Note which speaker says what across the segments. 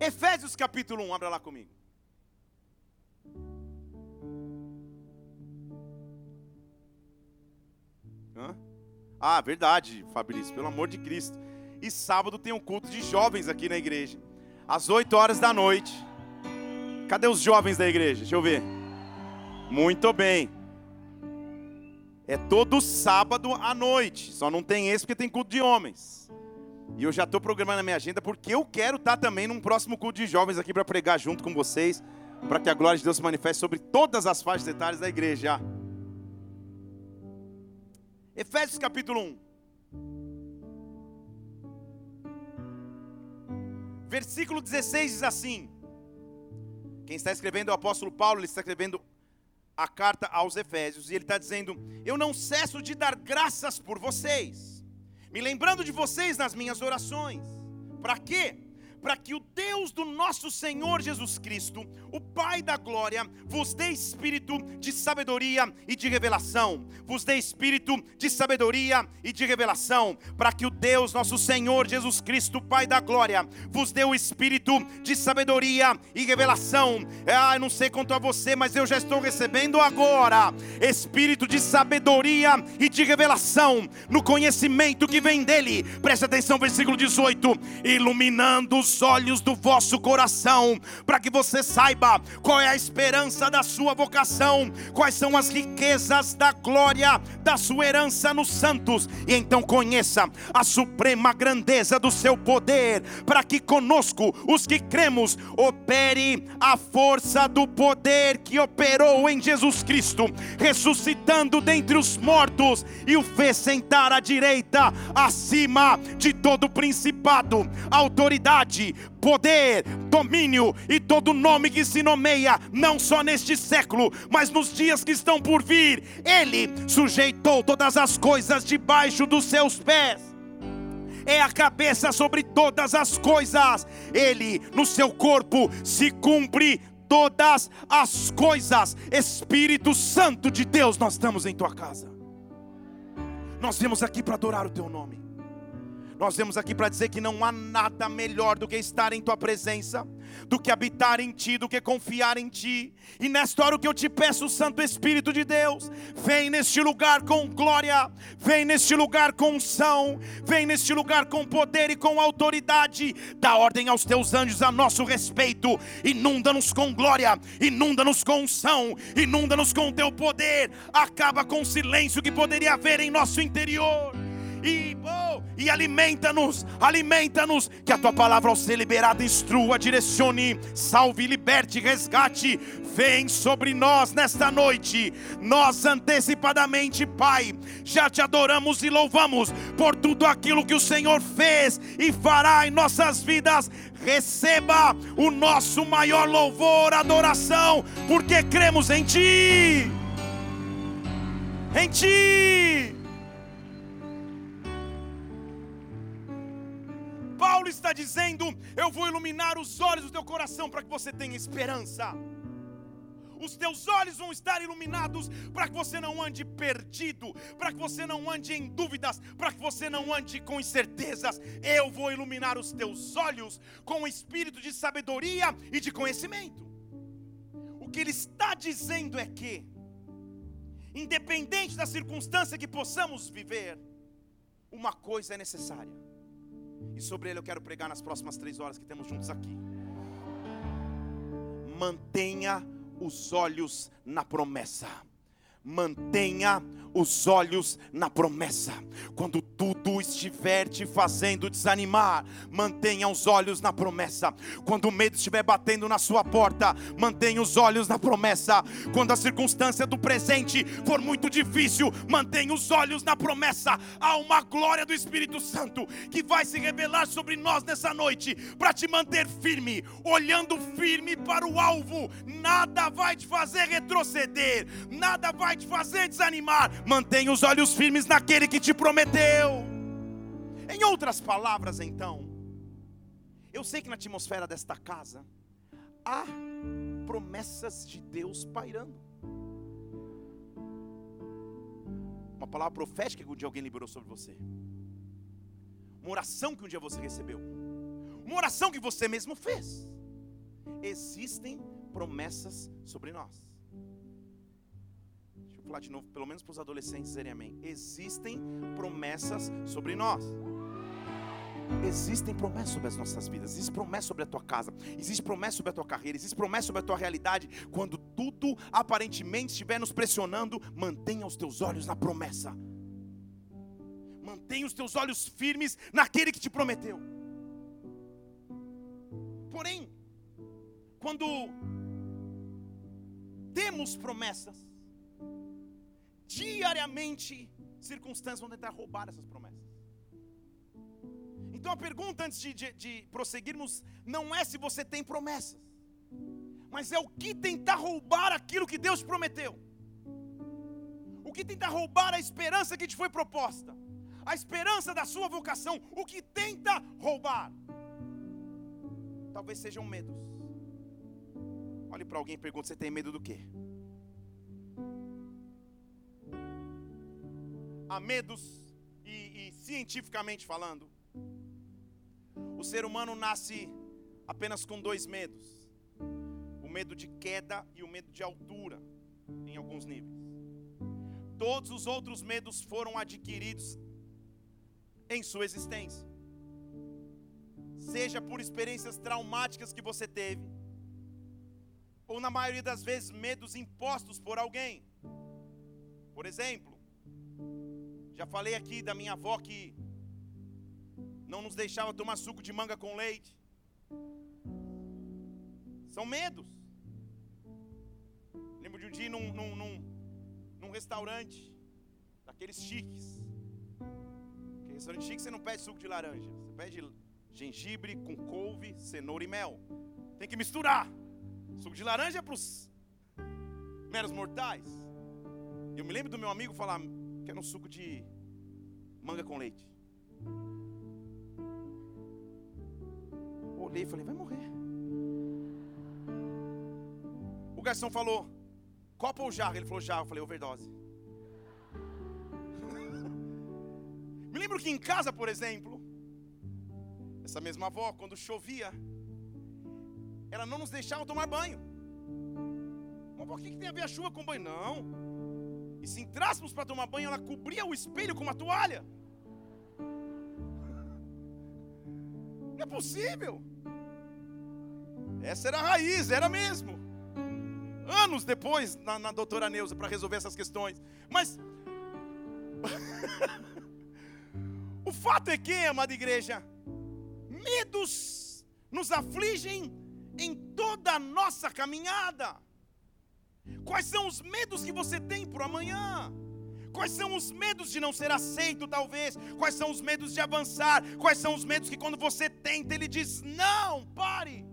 Speaker 1: Efésios capítulo 1, abra lá comigo. Hã? Ah, verdade, Fabrício, pelo amor de Cristo. E sábado tem um culto de jovens aqui na igreja, às 8 horas da noite. Cadê os jovens da igreja? Deixa eu ver. Muito bem. É todo sábado à noite. Só não tem esse porque tem culto de homens. E eu já estou programando a minha agenda porque eu quero estar também num próximo culto de jovens aqui para pregar junto com vocês, para que a glória de Deus se manifeste sobre todas as faixas detalhes da igreja. Efésios capítulo 1. Versículo 16 diz assim: Quem está escrevendo é o apóstolo Paulo, ele está escrevendo a carta aos Efésios, e ele está dizendo: Eu não cesso de dar graças por vocês, me lembrando de vocês nas minhas orações. Para quê? Para que o Deus do nosso Senhor Jesus Cristo, o Pai da glória, vos dê espírito de sabedoria e de revelação, vos dê espírito de sabedoria e de revelação, para que o Deus nosso Senhor Jesus Cristo, Pai da glória, vos dê o espírito de sabedoria e revelação. Ah, eu não sei quanto a você, mas eu já estou recebendo agora espírito de sabedoria e de revelação no conhecimento que vem dele. Preste atenção, versículo 18: iluminando os os olhos do vosso coração, para que você saiba qual é a esperança da sua vocação, quais são as riquezas da glória da sua herança nos santos, e então conheça a suprema grandeza do seu poder, para que conosco, os que cremos, opere a força do poder que operou em Jesus Cristo, ressuscitando dentre os mortos e o fez sentar à direita, acima de todo principado, autoridade autoridade, poder, domínio e todo nome que se nomeia, não só neste século, mas nos dias que estão por vir. Ele sujeitou todas as coisas debaixo dos seus pés é a cabeça sobre todas as coisas. Ele, no seu corpo, se cumpre todas as coisas. Espírito Santo de Deus, nós estamos em tua casa. Nós viemos aqui para adorar o teu nome. Nós vemos aqui para dizer que não há nada melhor do que estar em tua presença, do que habitar em ti, do que confiar em ti. E nesta hora o que eu te peço, Santo Espírito de Deus, vem neste lugar com glória, vem neste lugar com unção, vem neste lugar com poder e com autoridade. Dá ordem aos teus anjos a nosso respeito. Inunda-nos com glória, inunda-nos com unção, inunda-nos com teu poder. Acaba com o silêncio que poderia haver em nosso interior e, oh, e alimenta-nos, alimenta-nos, que a tua palavra ao ser liberada instrua, direcione, salve, liberte, resgate, vem sobre nós nesta noite. Nós antecipadamente, Pai, já te adoramos e louvamos por tudo aquilo que o Senhor fez e fará em nossas vidas. Receba o nosso maior louvor, adoração, porque cremos em Ti. Em Ti. Paulo está dizendo: Eu vou iluminar os olhos do teu coração para que você tenha esperança. Os teus olhos vão estar iluminados para que você não ande perdido, para que você não ande em dúvidas, para que você não ande com incertezas. Eu vou iluminar os teus olhos com o espírito de sabedoria e de conhecimento. O que ele está dizendo é que, independente da circunstância que possamos viver, uma coisa é necessária e sobre ele eu quero pregar nas próximas três horas que temos juntos aqui. Mantenha os olhos na promessa. Mantenha os olhos na promessa. Quando tudo estiver te fazendo desanimar, mantenha os olhos na promessa. Quando o medo estiver batendo na sua porta, mantenha os olhos na promessa. Quando a circunstância do presente for muito difícil, mantenha os olhos na promessa. Há uma glória do Espírito Santo que vai se revelar sobre nós nessa noite para te manter firme, olhando firme para o alvo. Nada vai te fazer retroceder, nada vai te fazer desanimar mantenha os olhos firmes naquele que te prometeu. Em outras palavras, então, eu sei que na atmosfera desta casa há promessas de Deus pairando. Uma palavra profética que um dia alguém liberou sobre você. Uma oração que um dia você recebeu. Uma oração que você mesmo fez. existem promessas sobre nós. Falar de novo, pelo menos para os adolescentes dizerem amém. Existem promessas sobre nós. Existem promessas sobre as nossas vidas, existe promessa sobre a tua casa, existe promessa sobre a tua carreira, existe promessa sobre a tua realidade. Quando tudo aparentemente estiver nos pressionando, mantenha os teus olhos na promessa. Mantenha os teus olhos firmes naquele que te prometeu. Porém, quando temos promessas, diariamente circunstâncias vão tentar roubar essas promessas. Então a pergunta antes de, de, de prosseguirmos não é se você tem promessas, mas é o que tentar roubar aquilo que Deus prometeu. O que tentar roubar a esperança que te foi proposta, a esperança da sua vocação, o que tenta roubar. Talvez sejam medos. Olhe para alguém e pergunte: você tem medo do quê? Há medos, e, e cientificamente falando, o ser humano nasce apenas com dois medos: o medo de queda e o medo de altura, em alguns níveis. Todos os outros medos foram adquiridos em sua existência, seja por experiências traumáticas que você teve, ou na maioria das vezes medos impostos por alguém. Por exemplo, já falei aqui da minha avó que não nos deixava tomar suco de manga com leite. São medos. Lembro de um dia num, num, num, num restaurante, daqueles chiques. Que restaurante chique você não pede suco de laranja, você pede gengibre com couve, cenoura e mel. Tem que misturar. Suco de laranja é para os meros mortais. Eu me lembro do meu amigo falar: quero um suco de manga com leite. olhei e falei: vai morrer. O garçom falou: copa ou jarro? Ele falou: jarro. Eu falei: overdose. Me lembro que em casa, por exemplo, essa mesma avó, quando chovia, ela não nos deixava tomar banho. Mas por que, que tem a ver a chuva com banho? Não. Se entrássemos para tomar banho, ela cobria o espelho com uma toalha. Não é possível. Essa era a raiz, era mesmo. Anos depois, na, na doutora Neuza, para resolver essas questões. Mas. o fato é que, amada igreja, medos nos afligem em toda a nossa caminhada. Quais são os medos que você tem para amanhã? Quais são os medos de não ser aceito, talvez? Quais são os medos de avançar? Quais são os medos que quando você tenta, ele diz: Não, pare.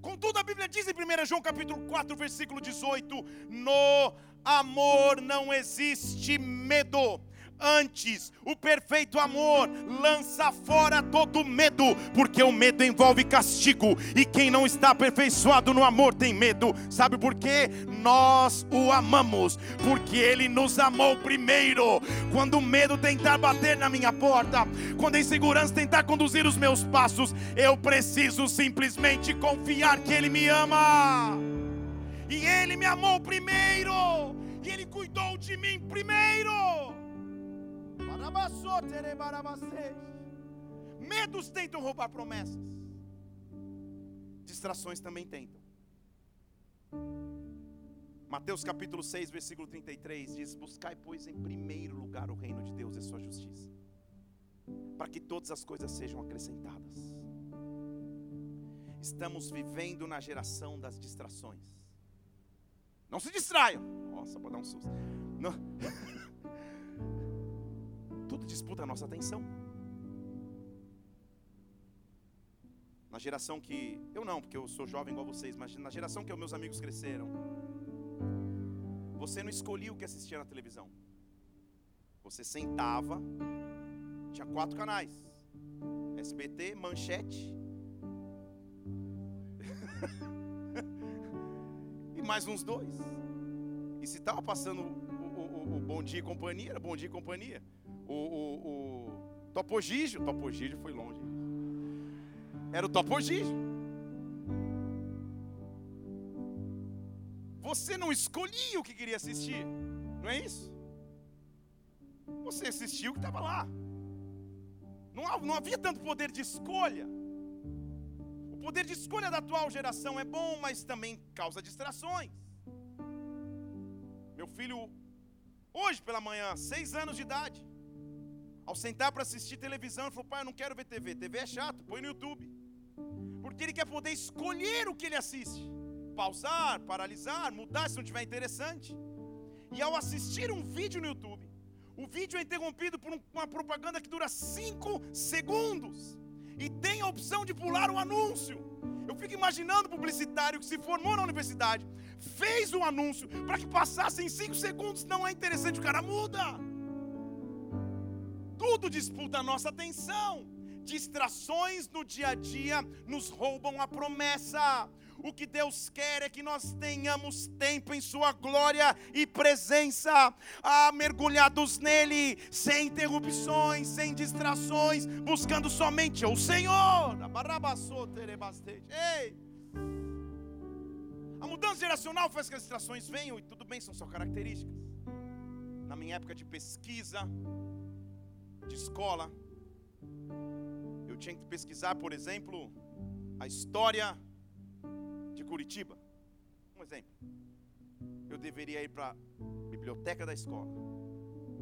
Speaker 1: Contudo, a Bíblia diz em 1 João capítulo 4, versículo 18: No amor não existe medo. Antes, o perfeito amor lança fora todo medo, porque o medo envolve castigo, e quem não está aperfeiçoado no amor tem medo. Sabe por quê? Nós o amamos, porque ele nos amou primeiro. Quando o medo tentar bater na minha porta, quando a insegurança tentar conduzir os meus passos, eu preciso simplesmente confiar que ele me ama. E ele me amou primeiro, e ele cuidou de mim primeiro. Medos tentam roubar promessas. Distrações também tentam. Mateus capítulo 6, versículo 33 diz: Buscai, pois, em primeiro lugar o reino de Deus e a sua justiça, para que todas as coisas sejam acrescentadas. Estamos vivendo na geração das distrações. Não se distraiam. Nossa, pode dar um susto. Não. disputa a nossa atenção. Na geração que. Eu não, porque eu sou jovem igual vocês, mas na geração que meus amigos cresceram. Você não escolhia o que assistia na televisão. Você sentava, tinha quatro canais: SBT, Manchete. e mais uns dois. E se estava passando o, o, o, Bom Dia e Companhia, era Bom Dia e Companhia o, o, o Topogígio. Topogígio foi longe. Era o Topogígio. Você não escolhia o que queria assistir, não é isso? Você assistiu o que estava lá. Não, não havia tanto poder de escolha. O poder de escolha da atual geração é bom, mas também causa distrações. Meu filho, hoje pela manhã, seis anos de idade, ao sentar para assistir televisão, ele falou: Pai, eu não quero ver TV. TV é chato, põe no YouTube. Porque ele quer poder escolher o que ele assiste. Pausar, paralisar, mudar se não tiver interessante. E ao assistir um vídeo no YouTube, o vídeo é interrompido por uma propaganda que dura 5 segundos. E tem a opção de pular o anúncio. Eu fico imaginando o publicitário que se formou na universidade, fez o anúncio para que passasse em 5 segundos. Não é interessante, o cara muda. Tudo disputa a nossa atenção. Distrações no dia a dia nos roubam a promessa. O que Deus quer é que nós tenhamos tempo em Sua glória e presença, ah, mergulhados nele, sem interrupções, sem distrações, buscando somente o Senhor. Ei! A mudança geracional faz que as distrações venham e tudo bem, são só características. Na minha época de pesquisa, de escola, eu tinha que pesquisar, por exemplo, a história de Curitiba. Um exemplo. Eu deveria ir para a biblioteca da escola,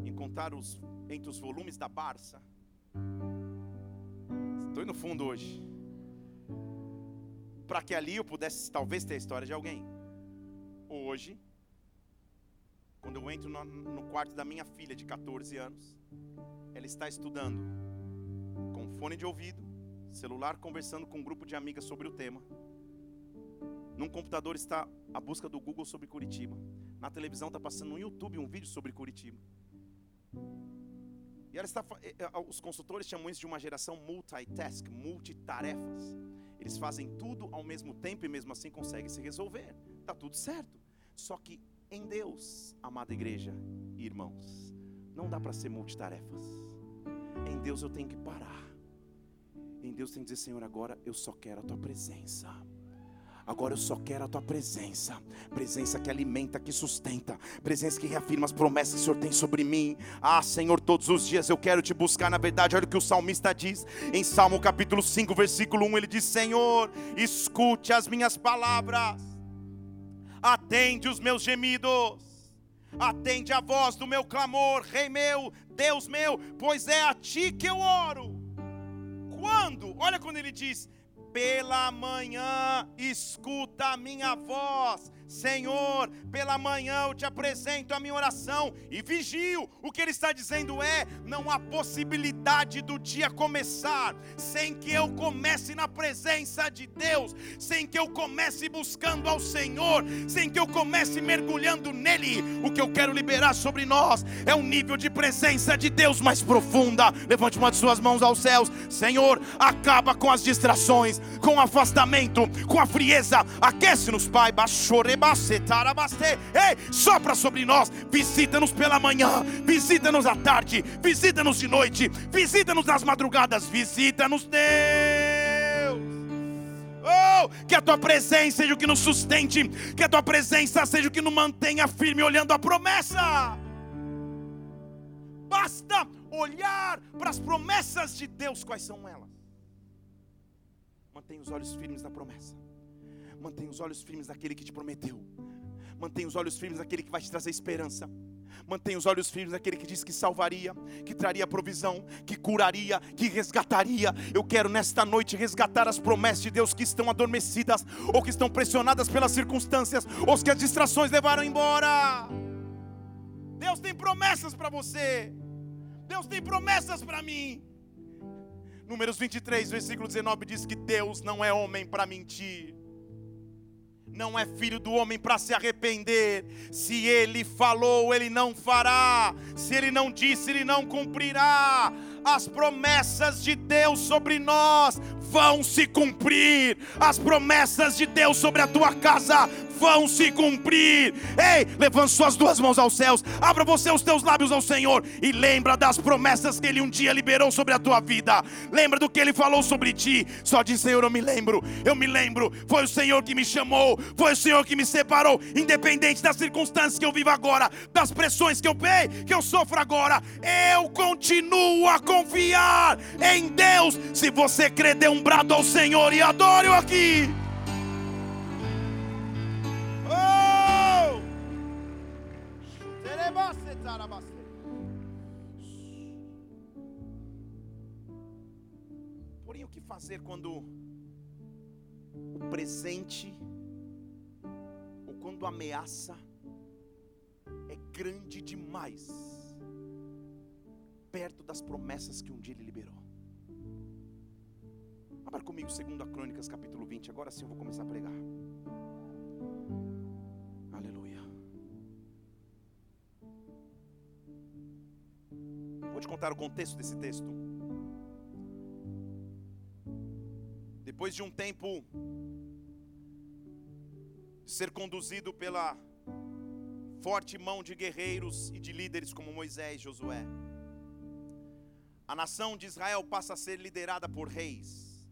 Speaker 1: encontrar os, entre os volumes da Barça. Estou no fundo hoje. Para que ali eu pudesse talvez ter a história de alguém. Hoje, quando eu entro no, no quarto da minha filha de 14 anos, ela está estudando com fone de ouvido, celular conversando com um grupo de amigas sobre o tema. Num computador está a busca do Google sobre Curitiba. Na televisão está passando no YouTube um vídeo sobre Curitiba. E ela está, eh, eh, os consultores chamam isso de uma geração multitask, multitarefas. Eles fazem tudo ao mesmo tempo e mesmo assim conseguem se resolver. Está tudo certo. Só que em Deus, amada igreja e irmãos, não dá para ser multitarefas. Em Deus eu tenho que parar. Em Deus tem que dizer, Senhor, agora eu só quero a tua presença. Agora eu só quero a tua presença, presença que alimenta, que sustenta, presença que reafirma as promessas que o Senhor tem sobre mim. Ah, Senhor, todos os dias eu quero te buscar. Na verdade, olha o que o salmista diz em Salmo capítulo 5, versículo 1: ele diz: Senhor, escute as minhas palavras, atende os meus gemidos. Atende a voz do meu clamor, Rei meu, Deus meu, pois é a ti que eu oro. Quando? Olha quando ele diz: pela manhã escuta a minha voz Senhor, pela manhã eu te apresento a minha oração e vigio. O que ele está dizendo é: não há possibilidade do dia começar sem que eu comece na presença de Deus, sem que eu comece buscando ao Senhor, sem que eu comece mergulhando nele. O que eu quero liberar sobre nós é um nível de presença de Deus mais profunda. Levante uma de suas mãos aos céus, Senhor, acaba com as distrações, com o afastamento, com a frieza. Aquece-nos, Pai, baixore Ei, sopra sobre nós, visita-nos pela manhã, visita-nos à tarde, visita-nos de noite, visita-nos nas madrugadas, visita-nos, Deus. Oh, que a tua presença seja o que nos sustente, que a tua presença seja o que nos mantenha firme olhando a promessa. Basta olhar para as promessas de Deus, quais são elas? Mantenha os olhos firmes na promessa. Mantenha os olhos firmes naquele que te prometeu. Mantenha os olhos firmes naquele que vai te trazer esperança. Mantenha os olhos firmes naquele que disse que salvaria, que traria provisão, que curaria, que resgataria. Eu quero nesta noite resgatar as promessas de Deus que estão adormecidas, ou que estão pressionadas pelas circunstâncias, ou que as distrações levaram embora. Deus tem promessas para você. Deus tem promessas para mim. Números 23, versículo 19 diz que Deus não é homem para mentir não é filho do homem para se arrepender. Se ele falou, ele não fará. Se ele não disse, ele não cumprirá. As promessas de Deus sobre nós vão se cumprir. As promessas de Deus sobre a tua casa vão se cumprir. Ei, levante suas duas mãos aos céus, abra você os teus lábios ao Senhor e lembra das promessas que Ele um dia liberou sobre a tua vida. Lembra do que Ele falou sobre ti. Só diz, Senhor, eu me lembro, eu me lembro. Foi o Senhor que me chamou, foi o Senhor que me separou, independente das circunstâncias que eu vivo agora, das pressões que eu pei, que eu sofro agora. Eu continuo a confiar em Deus. Se você crê, dê um brado ao Senhor e adore-o aqui. Porém, o que fazer quando o presente ou quando a ameaça é grande demais perto das promessas que um dia ele liberou? Abra comigo 2 Crônicas capítulo 20, agora sim eu vou começar a pregar. Vou te contar o contexto desse texto. Depois de um tempo de ser conduzido pela forte mão de guerreiros e de líderes como Moisés e Josué, a nação de Israel passa a ser liderada por reis.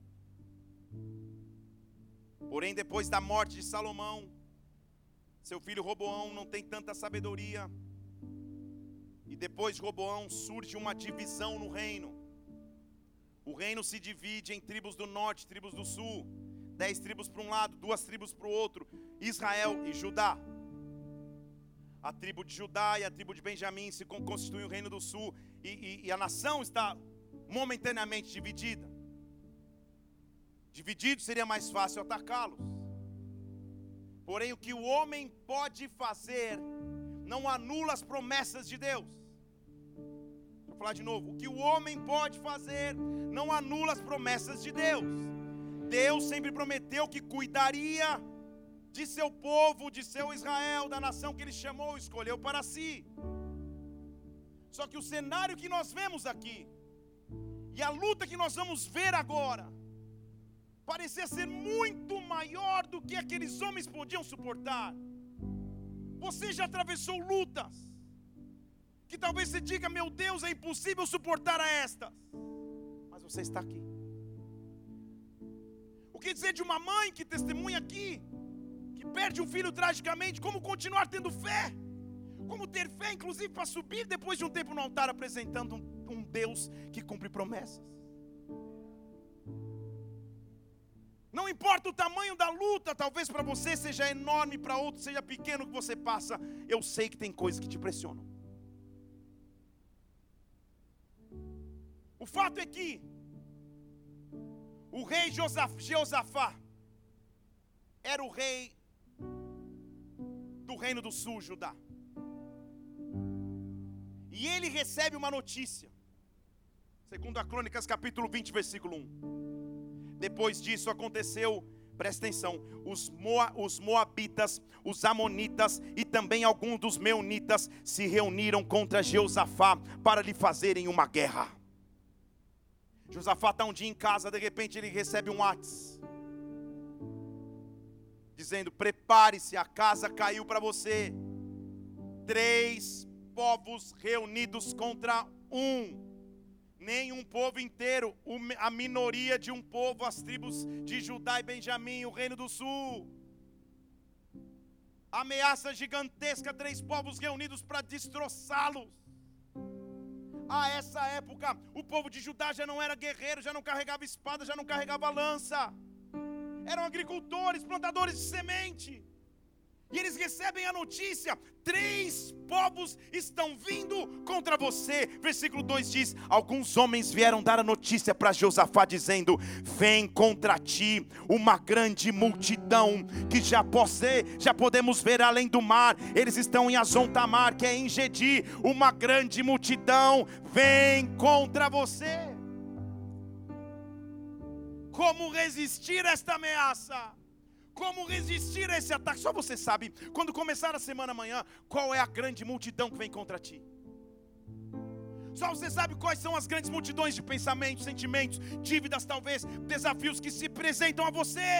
Speaker 1: Porém, depois da morte de Salomão, seu filho Roboão não tem tanta sabedoria e depois de Roboão surge uma divisão no reino. O reino se divide em tribos do norte, tribos do sul. Dez tribos para um lado, duas tribos para o outro. Israel e Judá. A tribo de Judá e a tribo de Benjamim se constituem o reino do sul. E, e, e a nação está momentaneamente dividida. Dividido seria mais fácil atacá-los. Porém, o que o homem pode fazer não anula as promessas de Deus. Falar de novo: o que o homem pode fazer não anula as promessas de Deus. Deus sempre prometeu que cuidaria de seu povo, de seu Israel, da nação que ele chamou e escolheu para si. Só que o cenário que nós vemos aqui, e a luta que nós vamos ver agora, parecia ser muito maior do que aqueles homens podiam suportar. Você já atravessou lutas que talvez você diga: Meu Deus, é impossível suportar a estas, mas você está aqui. O que dizer de uma mãe que testemunha aqui, que perde um filho tragicamente? Como continuar tendo fé? Como ter fé, inclusive, para subir depois de um tempo no altar apresentando um, um Deus que cumpre promessas? Não importa o tamanho da luta, talvez para você seja enorme, para outro seja pequeno que você passa, eu sei que tem coisas que te pressionam. Fato é que o rei Jeosafá era o rei do reino do sul, Judá. E ele recebe uma notícia. Segundo a Crônicas capítulo 20, versículo 1. Depois disso aconteceu, presta atenção, os, Moa, os Moabitas, os Amonitas e também alguns dos Meunitas se reuniram contra Jeosafá para lhe fazerem uma guerra. Josafá está um dia em casa, de repente ele recebe um WhatsApp dizendo: Prepare-se, a casa caiu para você. Três povos reunidos contra um nem um povo inteiro, a minoria de um povo, as tribos de Judá e Benjamim, o reino do sul. Ameaça gigantesca, três povos reunidos para destroçá-los. A essa época, o povo de Judá já não era guerreiro, já não carregava espada, já não carregava lança. Eram agricultores, plantadores de semente. E eles recebem a notícia: três povos estão vindo contra você. Versículo 2 diz: Alguns homens vieram dar a notícia para Josafá, dizendo: Vem contra ti uma grande multidão que já, posse, já podemos ver além do mar. Eles estão em Azontamar, que é em Gedi. Uma grande multidão vem contra você. Como resistir a esta ameaça? Como resistir a esse ataque. Só você sabe, quando começar a semana amanhã, qual é a grande multidão que vem contra ti. Só você sabe quais são as grandes multidões de pensamentos, sentimentos, dívidas, talvez, desafios que se apresentam a você.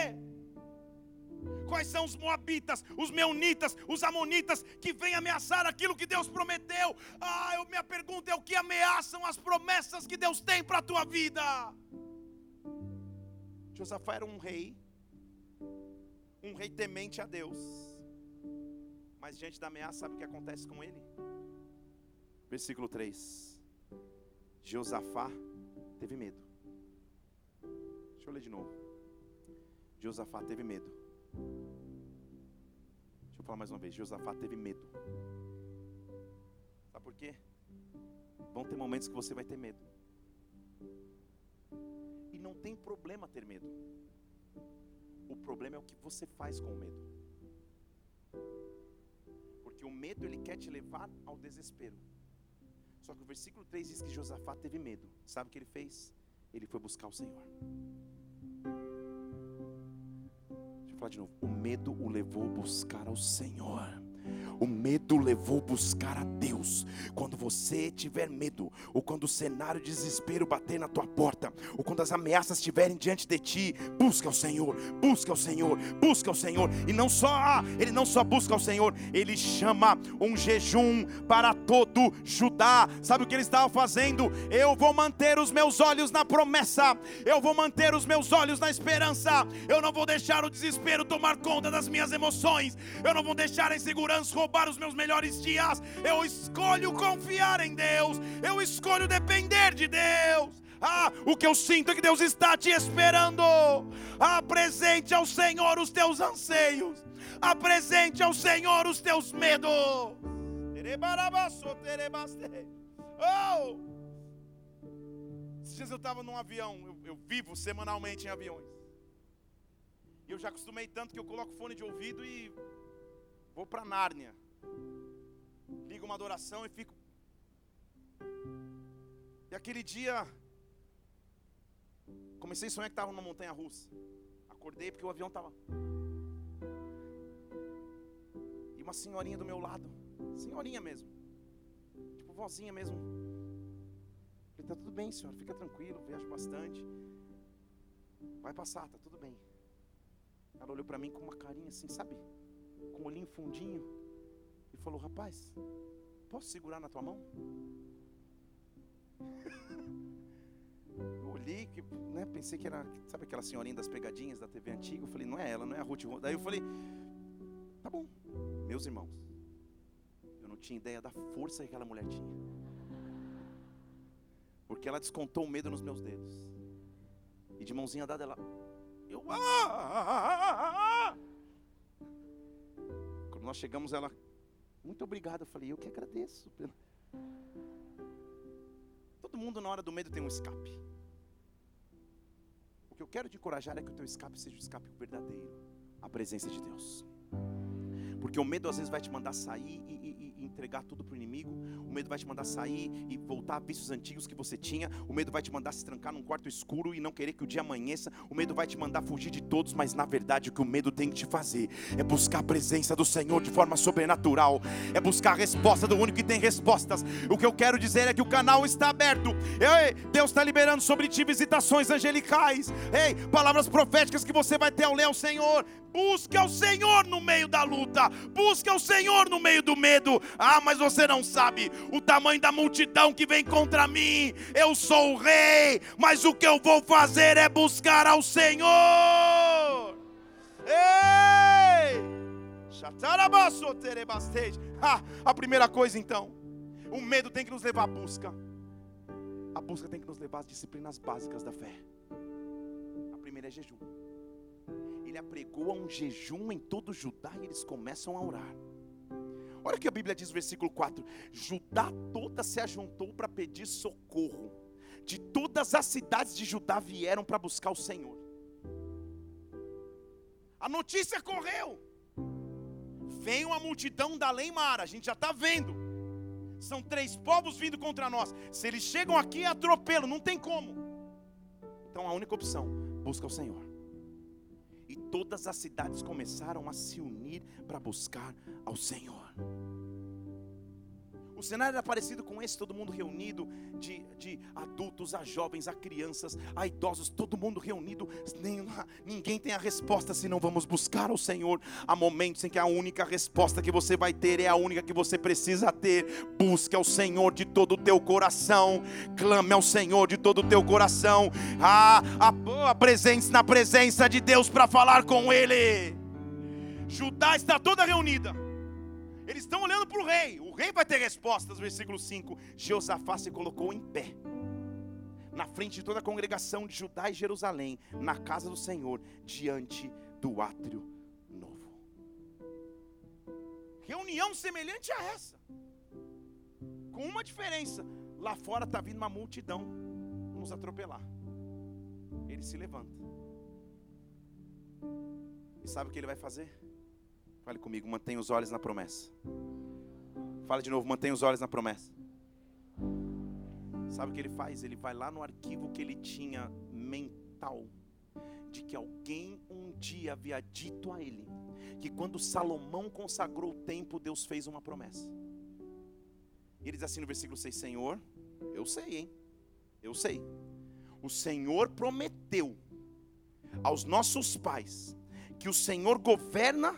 Speaker 1: Quais são os moabitas, os meunitas, os amonitas que vêm ameaçar aquilo que Deus prometeu? Ah, eu, minha pergunta é o que ameaçam as promessas que Deus tem para a tua vida? Josafá era um rei, um rei temente a Deus, mas diante da ameaça, sabe o que acontece com ele? Versículo 3: Josafá teve medo. Deixa eu ler de novo. Josafá teve medo. Deixa eu falar mais uma vez. Josafá teve medo. Sabe por quê? Vão ter momentos que você vai ter medo. E não tem problema ter medo. O problema é o que você faz com o medo. Porque o medo ele quer te levar ao desespero. Só que o versículo 3 diz que Josafá teve medo. Sabe o que ele fez? Ele foi buscar o Senhor. Deixa eu falar de novo. O medo o levou a buscar ao Senhor. O medo levou buscar a Deus. Quando você tiver medo, ou quando o cenário de desespero bater na tua porta, ou quando as ameaças estiverem diante de ti, busca o Senhor, busca o Senhor, busca o Senhor. E não só, ele não só busca o Senhor, ele chama um jejum para todo Judá. Sabe o que ele estava fazendo? Eu vou manter os meus olhos na promessa, eu vou manter os meus olhos na esperança. Eu não vou deixar o desespero tomar conta das minhas emoções. Eu não vou deixar a insegurança roubar roubar os meus melhores dias. Eu escolho confiar em Deus. Eu escolho depender de Deus. Ah, o que eu sinto é que Deus está te esperando. Apresente ao Senhor os teus anseios. Apresente ao Senhor os teus medos. Oh! Esses dias eu estava num avião. Eu, eu vivo semanalmente em aviões. E eu já acostumei tanto que eu coloco fone de ouvido e Vou para Nárnia. Ligo uma adoração e fico. E aquele dia, comecei a sonhar que estava numa montanha russa. Acordei porque o avião estava. E uma senhorinha do meu lado, senhorinha mesmo, tipo vozinha mesmo. Falei, tá tudo bem, senhor, fica tranquilo, viajo bastante. Vai passar, tá tudo bem. Ela olhou para mim com uma carinha assim, sabe? Com o olhinho fundinho, e falou: Rapaz, posso segurar na tua mão? Eu olhei, que, né, pensei que era, sabe aquela senhorinha das pegadinhas da TV antiga? Eu falei: Não é ela, não é a Ruth. Daí eu falei: Tá bom, meus irmãos, eu não tinha ideia da força que aquela mulher tinha, porque ela descontou o medo nos meus dedos, e de mãozinha dada ela, eu, ah, ah, ah, nós chegamos, ela, muito obrigado. Eu falei, eu que agradeço. Todo mundo na hora do medo tem um escape. O que eu quero te encorajar é que o teu escape seja o escape verdadeiro, a presença de Deus. Porque o medo às vezes vai te mandar sair e, e, e entregar tudo para o inimigo. O medo vai te mandar sair e voltar a vícios antigos que você tinha. O medo vai te mandar se trancar num quarto escuro e não querer que o dia amanheça. O medo vai te mandar fugir de todos, mas na verdade o que o medo tem que te fazer é buscar a presença do Senhor de forma sobrenatural. É buscar a resposta do único que tem respostas. O que eu quero dizer é que o canal está aberto. Ei, Deus está liberando sobre ti visitações angelicais. Ei, palavras proféticas que você vai ter ao ler ao Senhor. Busque ao Senhor no meio da luta. Busque ao Senhor no meio do medo. Ah, mas você não sabe o tamanho da multidão que vem contra mim. Eu sou o rei, mas o que eu vou fazer é buscar ao Senhor. Ei! Ah, a primeira coisa então, o medo tem que nos levar à busca. A busca tem que nos levar às disciplinas básicas da fé. A primeira é jejum ele apregou a um jejum em todo Judá e eles começam a orar. Olha o que a Bíblia diz no versículo 4: Judá toda se ajuntou para pedir socorro. De todas as cidades de Judá vieram para buscar o Senhor. A notícia correu. Vem uma multidão da lei Mara, a gente já está vendo. São três povos vindo contra nós. Se eles chegam aqui, é atropelo, não tem como. Então a única opção, busca o Senhor e todas as cidades começaram a se unir para buscar ao Senhor. O cenário era parecido com esse, todo mundo reunido, de, de adultos a jovens, a crianças, a idosos, todo mundo reunido. Nem, ninguém tem a resposta se não vamos buscar o Senhor. Há momentos em que a única resposta que você vai ter é a única que você precisa ter. Busque ao Senhor de todo o teu coração, clame ao Senhor de todo o teu coração. Ah, a, a presença na presença de Deus para falar com Ele. Judá está toda reunida. Eles estão olhando para o rei. O rei vai ter respostas. Versículo 5: Jeosafá se colocou em pé, na frente de toda a congregação de Judá e Jerusalém, na casa do Senhor, diante do átrio novo. Reunião semelhante a essa, com uma diferença: lá fora está vindo uma multidão nos atropelar. Ele se levanta. E sabe o que ele vai fazer? Fale comigo, mantenha os olhos na promessa. Fale de novo, mantenha os olhos na promessa. Sabe o que ele faz? Ele vai lá no arquivo que ele tinha mental, de que alguém um dia havia dito a ele, que quando Salomão consagrou o tempo, Deus fez uma promessa. E ele diz assim no versículo 6: Senhor, eu sei, hein? Eu sei. O Senhor prometeu aos nossos pais que o Senhor governa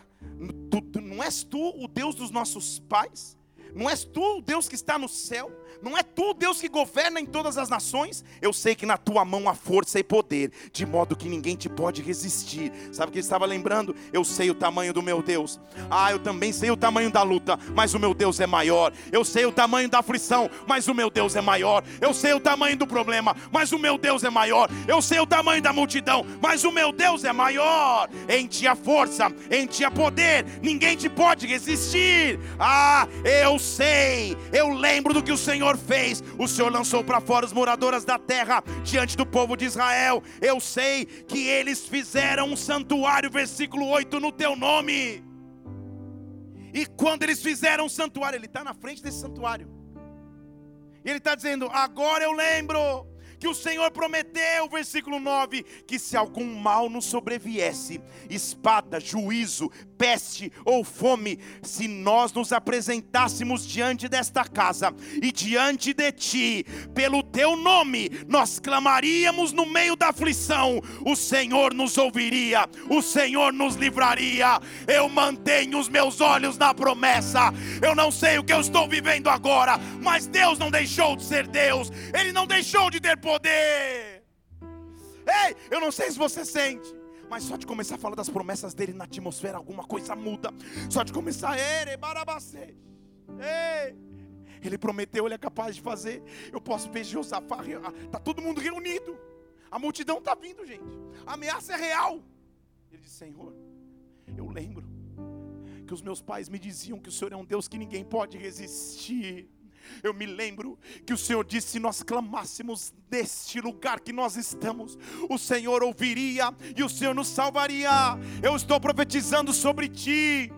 Speaker 1: Tu, tu, não és tu o Deus dos nossos pais? Não és tu o Deus que está no céu? Não é tu o Deus que governa em todas as nações? Eu sei que na tua mão há força e poder, de modo que ninguém te pode resistir. Sabe o que ele estava lembrando? Eu sei o tamanho do meu Deus. Ah, eu também sei o tamanho da luta, mas o meu Deus é maior. Eu sei o tamanho da aflição, mas o meu Deus é maior. Eu sei o tamanho do problema, mas o meu Deus é maior. Eu sei o tamanho da multidão, mas o meu Deus é maior. Em ti há força, em ti há poder, ninguém te pode resistir. Ah, eu sei, eu lembro do que o Senhor fez. O Senhor lançou para fora os moradores da terra diante do povo de Israel. Eu sei que eles fizeram um santuário, versículo 8, no teu nome. E quando eles fizeram um santuário, ele está na frente desse santuário. E ele está dizendo: Agora eu lembro que o Senhor prometeu, versículo 9, que se algum mal nos sobreviesse, espada, juízo, peste ou fome, se nós nos apresentássemos diante desta casa e diante de ti, pelo teu nome, nós clamaríamos no meio da aflição, o Senhor nos ouviria, o Senhor nos livraria. Eu mantenho os meus olhos na promessa. Eu não sei o que eu estou vivendo agora, mas Deus não deixou de ser Deus, Ele não deixou de ter poder. Ei, eu não sei se você sente mas só de começar a falar das promessas dele na atmosfera, alguma coisa muda. Só de começar, Ei, ele prometeu, ele é capaz de fazer. Eu posso ver Josafá, está todo mundo reunido. A multidão está vindo, gente. A ameaça é real. Ele disse: Senhor, eu lembro que os meus pais me diziam que o Senhor é um Deus que ninguém pode resistir. Eu me lembro que o Senhor disse: se nós clamássemos deste lugar que nós estamos, o Senhor ouviria e o Senhor nos salvaria. Eu estou profetizando sobre ti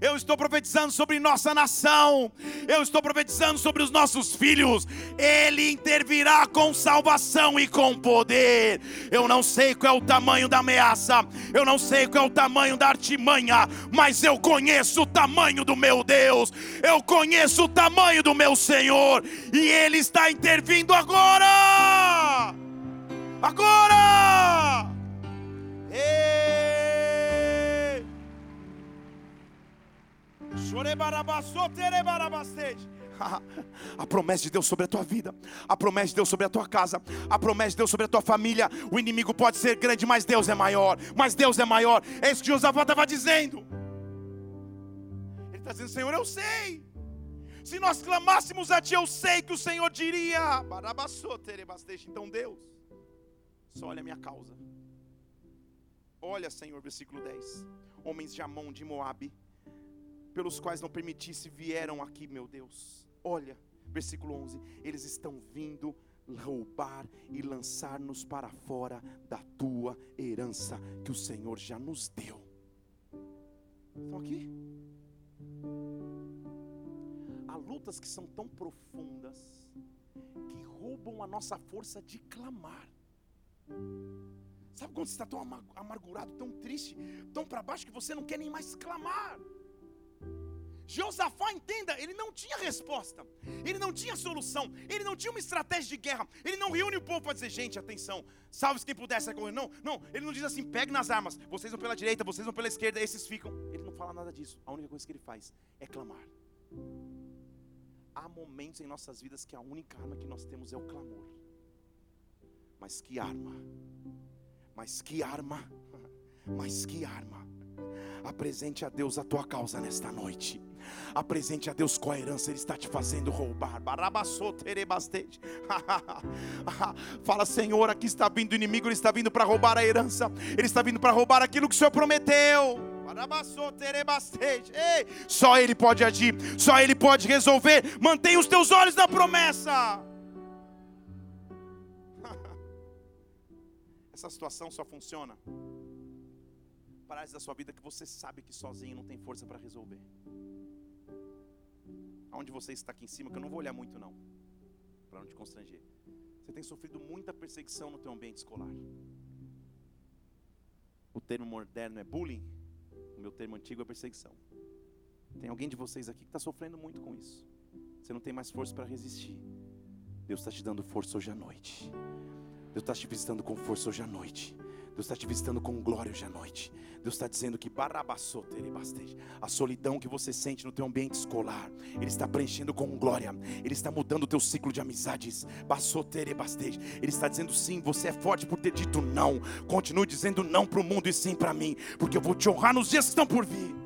Speaker 1: eu estou profetizando sobre nossa nação, eu estou profetizando sobre os nossos filhos. Ele intervirá com salvação e com poder. Eu não sei qual é o tamanho da ameaça, eu não sei qual é o tamanho da artimanha, mas eu conheço o tamanho do meu Deus, eu conheço o tamanho do meu Senhor, e Ele está intervindo agora. Agora! Ei! A promessa de Deus sobre a tua vida, a promessa de Deus sobre a tua casa, a promessa de Deus sobre a tua família. O inimigo pode ser grande, mas Deus é maior. Mas Deus é maior. É isso que Josafá estava dizendo. Ele está dizendo: Senhor, eu sei. Se nós clamássemos a Ti, eu sei que o Senhor diria. Então, Deus, só olha a minha causa. Olha, Senhor, versículo 10. Homens de Amon, de Moabe pelos quais não permitisse vieram aqui, meu Deus. Olha, versículo 11: eles estão vindo roubar e lançar-nos para fora da tua herança que o Senhor já nos deu. Estão aqui? Há lutas que são tão profundas que roubam a nossa força de clamar. Sabe quando você está tão amargurado, tão triste, tão para baixo que você não quer nem mais clamar? Josafá, entenda, ele não tinha resposta, ele não tinha solução, ele não tinha uma estratégia de guerra, ele não reúne o povo para dizer, gente, atenção, salve quem puder sair correndo. Não, não, ele não diz assim, pegue nas armas, vocês vão pela direita, vocês vão pela esquerda, esses ficam. Ele não fala nada disso, a única coisa que ele faz é clamar. Há momentos em nossas vidas que a única arma que nós temos é o clamor. Mas que arma, mas que arma, mas que arma. Apresente a Deus a tua causa nesta noite. Apresente a Deus qual a herança Ele está te fazendo roubar. Fala, Senhor, aqui está vindo o inimigo, ele está vindo para roubar a herança, ele está vindo para roubar aquilo que o Senhor prometeu. Ei, só Ele pode agir, só Ele pode resolver. Mantenha os teus olhos na promessa. Essa situação só funciona áreas da sua vida que você sabe que sozinho não tem força para resolver aonde você está aqui em cima, que eu não vou olhar muito não, para não te constranger. Você tem sofrido muita perseguição no teu ambiente escolar. O termo moderno é bullying, o meu termo antigo é perseguição. Tem alguém de vocês aqui que está sofrendo muito com isso. Você não tem mais força para resistir. Deus está te dando força hoje à noite. Deus está te visitando com força hoje à noite. Deus está te visitando com glória hoje à noite. Deus está dizendo que a solidão que você sente no teu ambiente escolar, Ele está preenchendo com glória. Ele está mudando o teu ciclo de amizades. Ele está dizendo sim, você é forte por ter dito não. Continue dizendo não para o mundo e sim para mim, porque eu vou te honrar nos dias que estão por vir.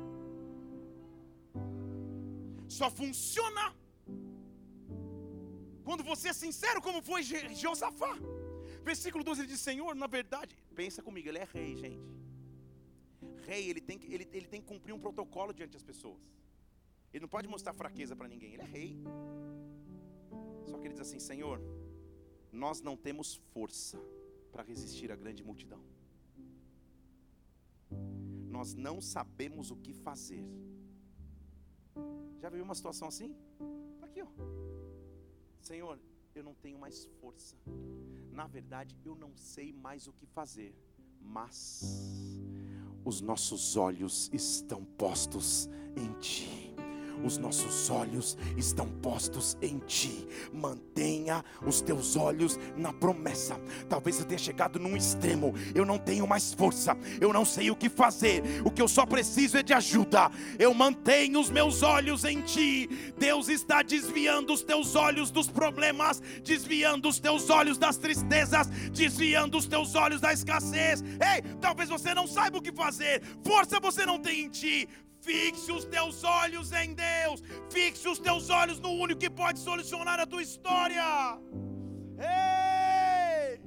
Speaker 1: Só funciona quando você é sincero, como foi Josafá. Versículo 12 ele diz: Senhor, na verdade, pensa comigo, ele é rei, gente. Rei, ele tem, ele, ele tem que cumprir um protocolo diante das pessoas. Ele não pode mostrar fraqueza para ninguém, ele é rei. Só que ele diz assim: Senhor, nós não temos força para resistir à grande multidão. Nós não sabemos o que fazer. Já viu uma situação assim? Tá aqui, ó. Senhor, eu não tenho mais força. Na verdade, eu não sei mais o que fazer, mas os nossos olhos estão postos em Ti os nossos olhos estão postos em Ti. Mantenha os teus olhos na promessa. Talvez você tenha chegado num extremo. Eu não tenho mais força, eu não sei o que fazer. O que eu só preciso é de ajuda. Eu mantenho os meus olhos em Ti. Deus está desviando os teus olhos dos problemas, desviando os teus olhos das tristezas, desviando os teus olhos da escassez. Ei, talvez você não saiba o que fazer. Força você não tem em Ti Fixe os teus olhos em Deus. Fixe os teus olhos no único que pode solucionar a tua história. Ei!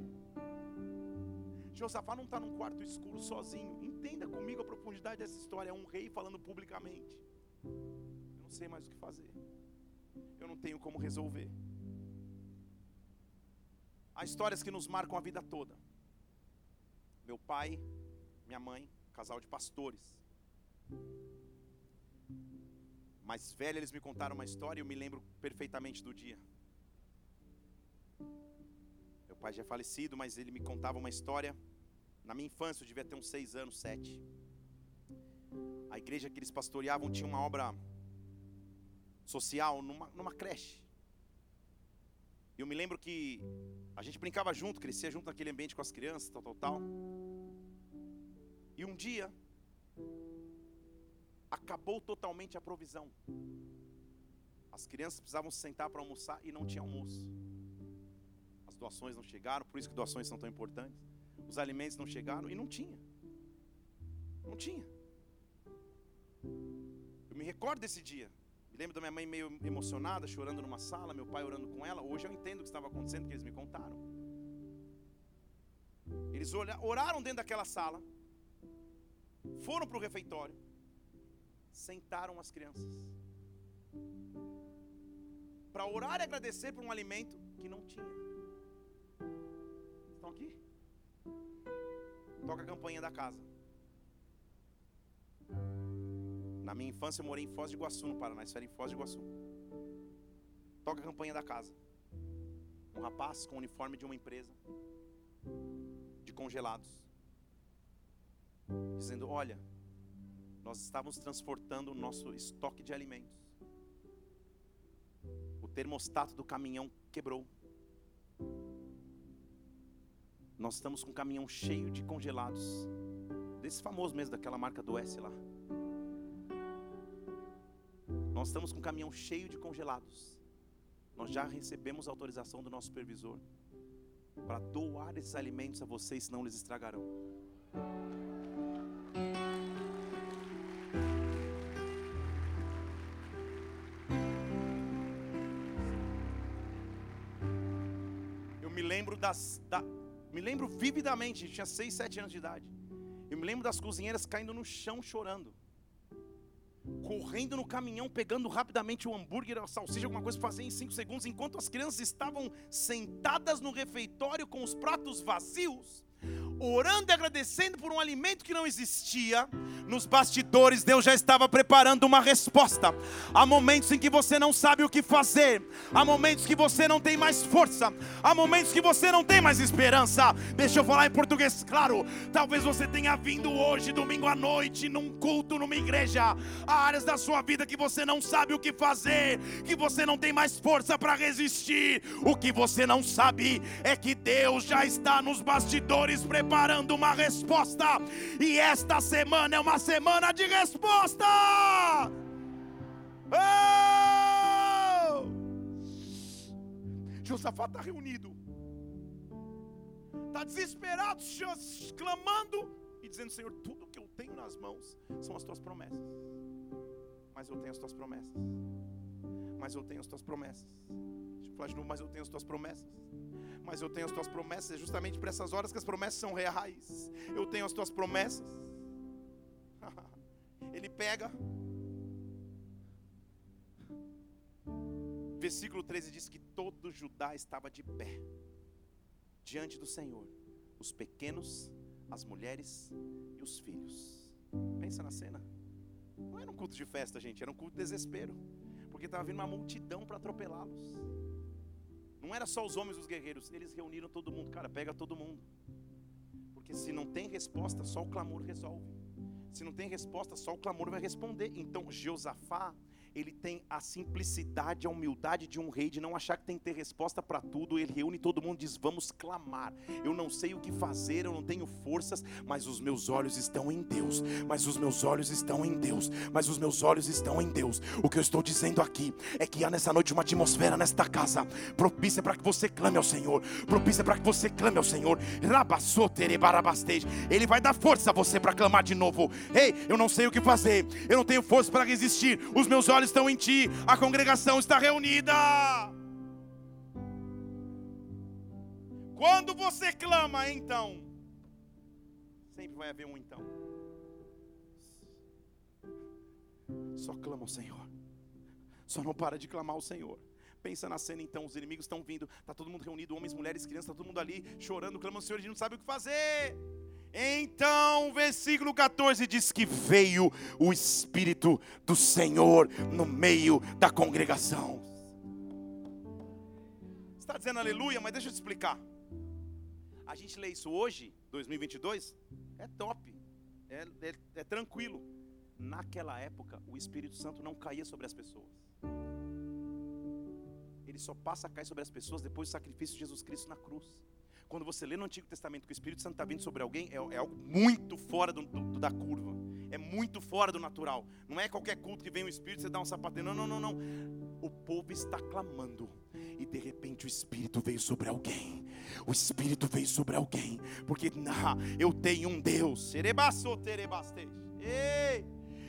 Speaker 1: Josafá não está num quarto escuro sozinho. Entenda comigo a profundidade dessa história. É um rei falando publicamente. Eu não sei mais o que fazer. Eu não tenho como resolver. Há histórias que nos marcam a vida toda. Meu pai, minha mãe, casal de pastores mais velha, eles me contaram uma história e eu me lembro perfeitamente do dia. Meu pai já é falecido, mas ele me contava uma história. Na minha infância, eu devia ter uns seis anos, sete. A igreja que eles pastoreavam tinha uma obra social numa, numa creche. E eu me lembro que a gente brincava junto, crescia junto naquele ambiente com as crianças, tal, tal, tal. E um dia, acabou totalmente a provisão. As crianças precisavam se sentar para almoçar e não tinha almoço. As doações não chegaram, por isso que doações são tão importantes. Os alimentos não chegaram e não tinha. Não tinha. Eu me recordo desse dia. Me lembro da minha mãe meio emocionada, chorando numa sala, meu pai orando com ela. Hoje eu entendo o que estava acontecendo, que eles me contaram. Eles oraram dentro daquela sala, foram para o refeitório, sentaram as crianças para orar e agradecer por um alimento que não tinha. Estão aqui? Toca a campainha da casa. Na minha infância eu morei em Foz de Iguaçu, no Paraná. Isso era em Foz de Iguaçu. Toca a campainha da casa. Um rapaz com o uniforme de uma empresa de congelados, dizendo: Olha, nós estávamos transportando o nosso estoque de alimentos. O termostato do caminhão quebrou. Nós estamos com um caminhão cheio de congelados. Desse famoso mesmo, daquela marca do S lá. Nós estamos com um caminhão cheio de congelados. Nós já recebemos autorização do nosso supervisor para doar esses alimentos a vocês, senão eles estragarão. Das, da, me lembro vividamente, tinha 6, 7 anos de idade. Eu me lembro das cozinheiras caindo no chão chorando. Correndo no caminhão, pegando rapidamente o hambúrguer, a salsicha, alguma coisa para fazer em 5 segundos, enquanto as crianças estavam sentadas no refeitório com os pratos vazios orando e agradecendo por um alimento que não existia, nos bastidores Deus já estava preparando uma resposta. Há momentos em que você não sabe o que fazer, há momentos que você não tem mais força, há momentos que você não tem mais esperança. Deixa eu falar em português, claro. Talvez você tenha vindo hoje, domingo à noite, num culto, numa igreja. Há áreas da sua vida que você não sabe o que fazer, que você não tem mais força para resistir. O que você não sabe é que Deus já está nos bastidores preparando uma resposta, e esta semana é uma semana de resposta. Oh! Josafá está reunido, está desesperado, clamando e dizendo: Senhor, tudo que eu tenho nas mãos são as tuas promessas, mas eu tenho as tuas promessas, mas eu tenho as tuas promessas. Deixa eu falar de novo, mas eu tenho as tuas promessas mas eu tenho as tuas promessas. É justamente por essas horas que as promessas são reais. Eu tenho as tuas promessas. Ele pega. Versículo 13 diz que todo Judá estava de pé diante do Senhor, os pequenos, as mulheres e os filhos. Pensa na cena. Não era um culto de festa, gente, era um culto de desespero, porque estava vindo uma multidão para atropelá-los. Não era só os homens os guerreiros, eles reuniram todo mundo. Cara, pega todo mundo. Porque se não tem resposta, só o clamor resolve. Se não tem resposta, só o clamor vai responder. Então, Josafá ele tem a simplicidade, a humildade de um rei, de não achar que tem que ter resposta para tudo. Ele reúne todo mundo e diz: Vamos clamar. Eu não sei o que fazer, eu não tenho forças, mas os meus olhos estão em Deus. Mas os meus olhos estão em Deus. Mas os meus olhos estão em Deus. O que eu estou dizendo aqui é que há nessa noite uma atmosfera nesta casa propícia para que você clame ao Senhor. Propícia para que você clame ao Senhor. Ele vai dar força a você para clamar de novo. Ei, eu não sei o que fazer. Eu não tenho força para resistir. Os meus olhos estão em ti, a congregação está reunida. Quando você clama, então, sempre vai haver um então. Só clama ao Senhor. Só não para de clamar ao Senhor. Pensa na cena então, os inimigos estão vindo, está todo mundo reunido, homens, mulheres, crianças, está todo mundo ali chorando, clamando Senhor, a gente não sabe o que fazer. Então, versículo 14 diz que veio o Espírito do Senhor no meio da congregação. Está dizendo aleluia, mas deixa eu te explicar. A gente lê isso hoje, 2022, é top, é, é, é tranquilo. Naquela época, o Espírito Santo não caía sobre as pessoas. Ele só passa a cair sobre as pessoas depois do sacrifício de Jesus Cristo na cruz. Quando você lê no Antigo Testamento que o Espírito Santo está vindo sobre alguém, é, é algo muito fora do, do, da curva. É muito fora do natural. Não é qualquer culto que vem o Espírito e você dá um sapateio. Não, não, não, não. O povo está clamando. E de repente o Espírito veio sobre alguém. O Espírito veio sobre alguém. Porque eu tenho um Deus.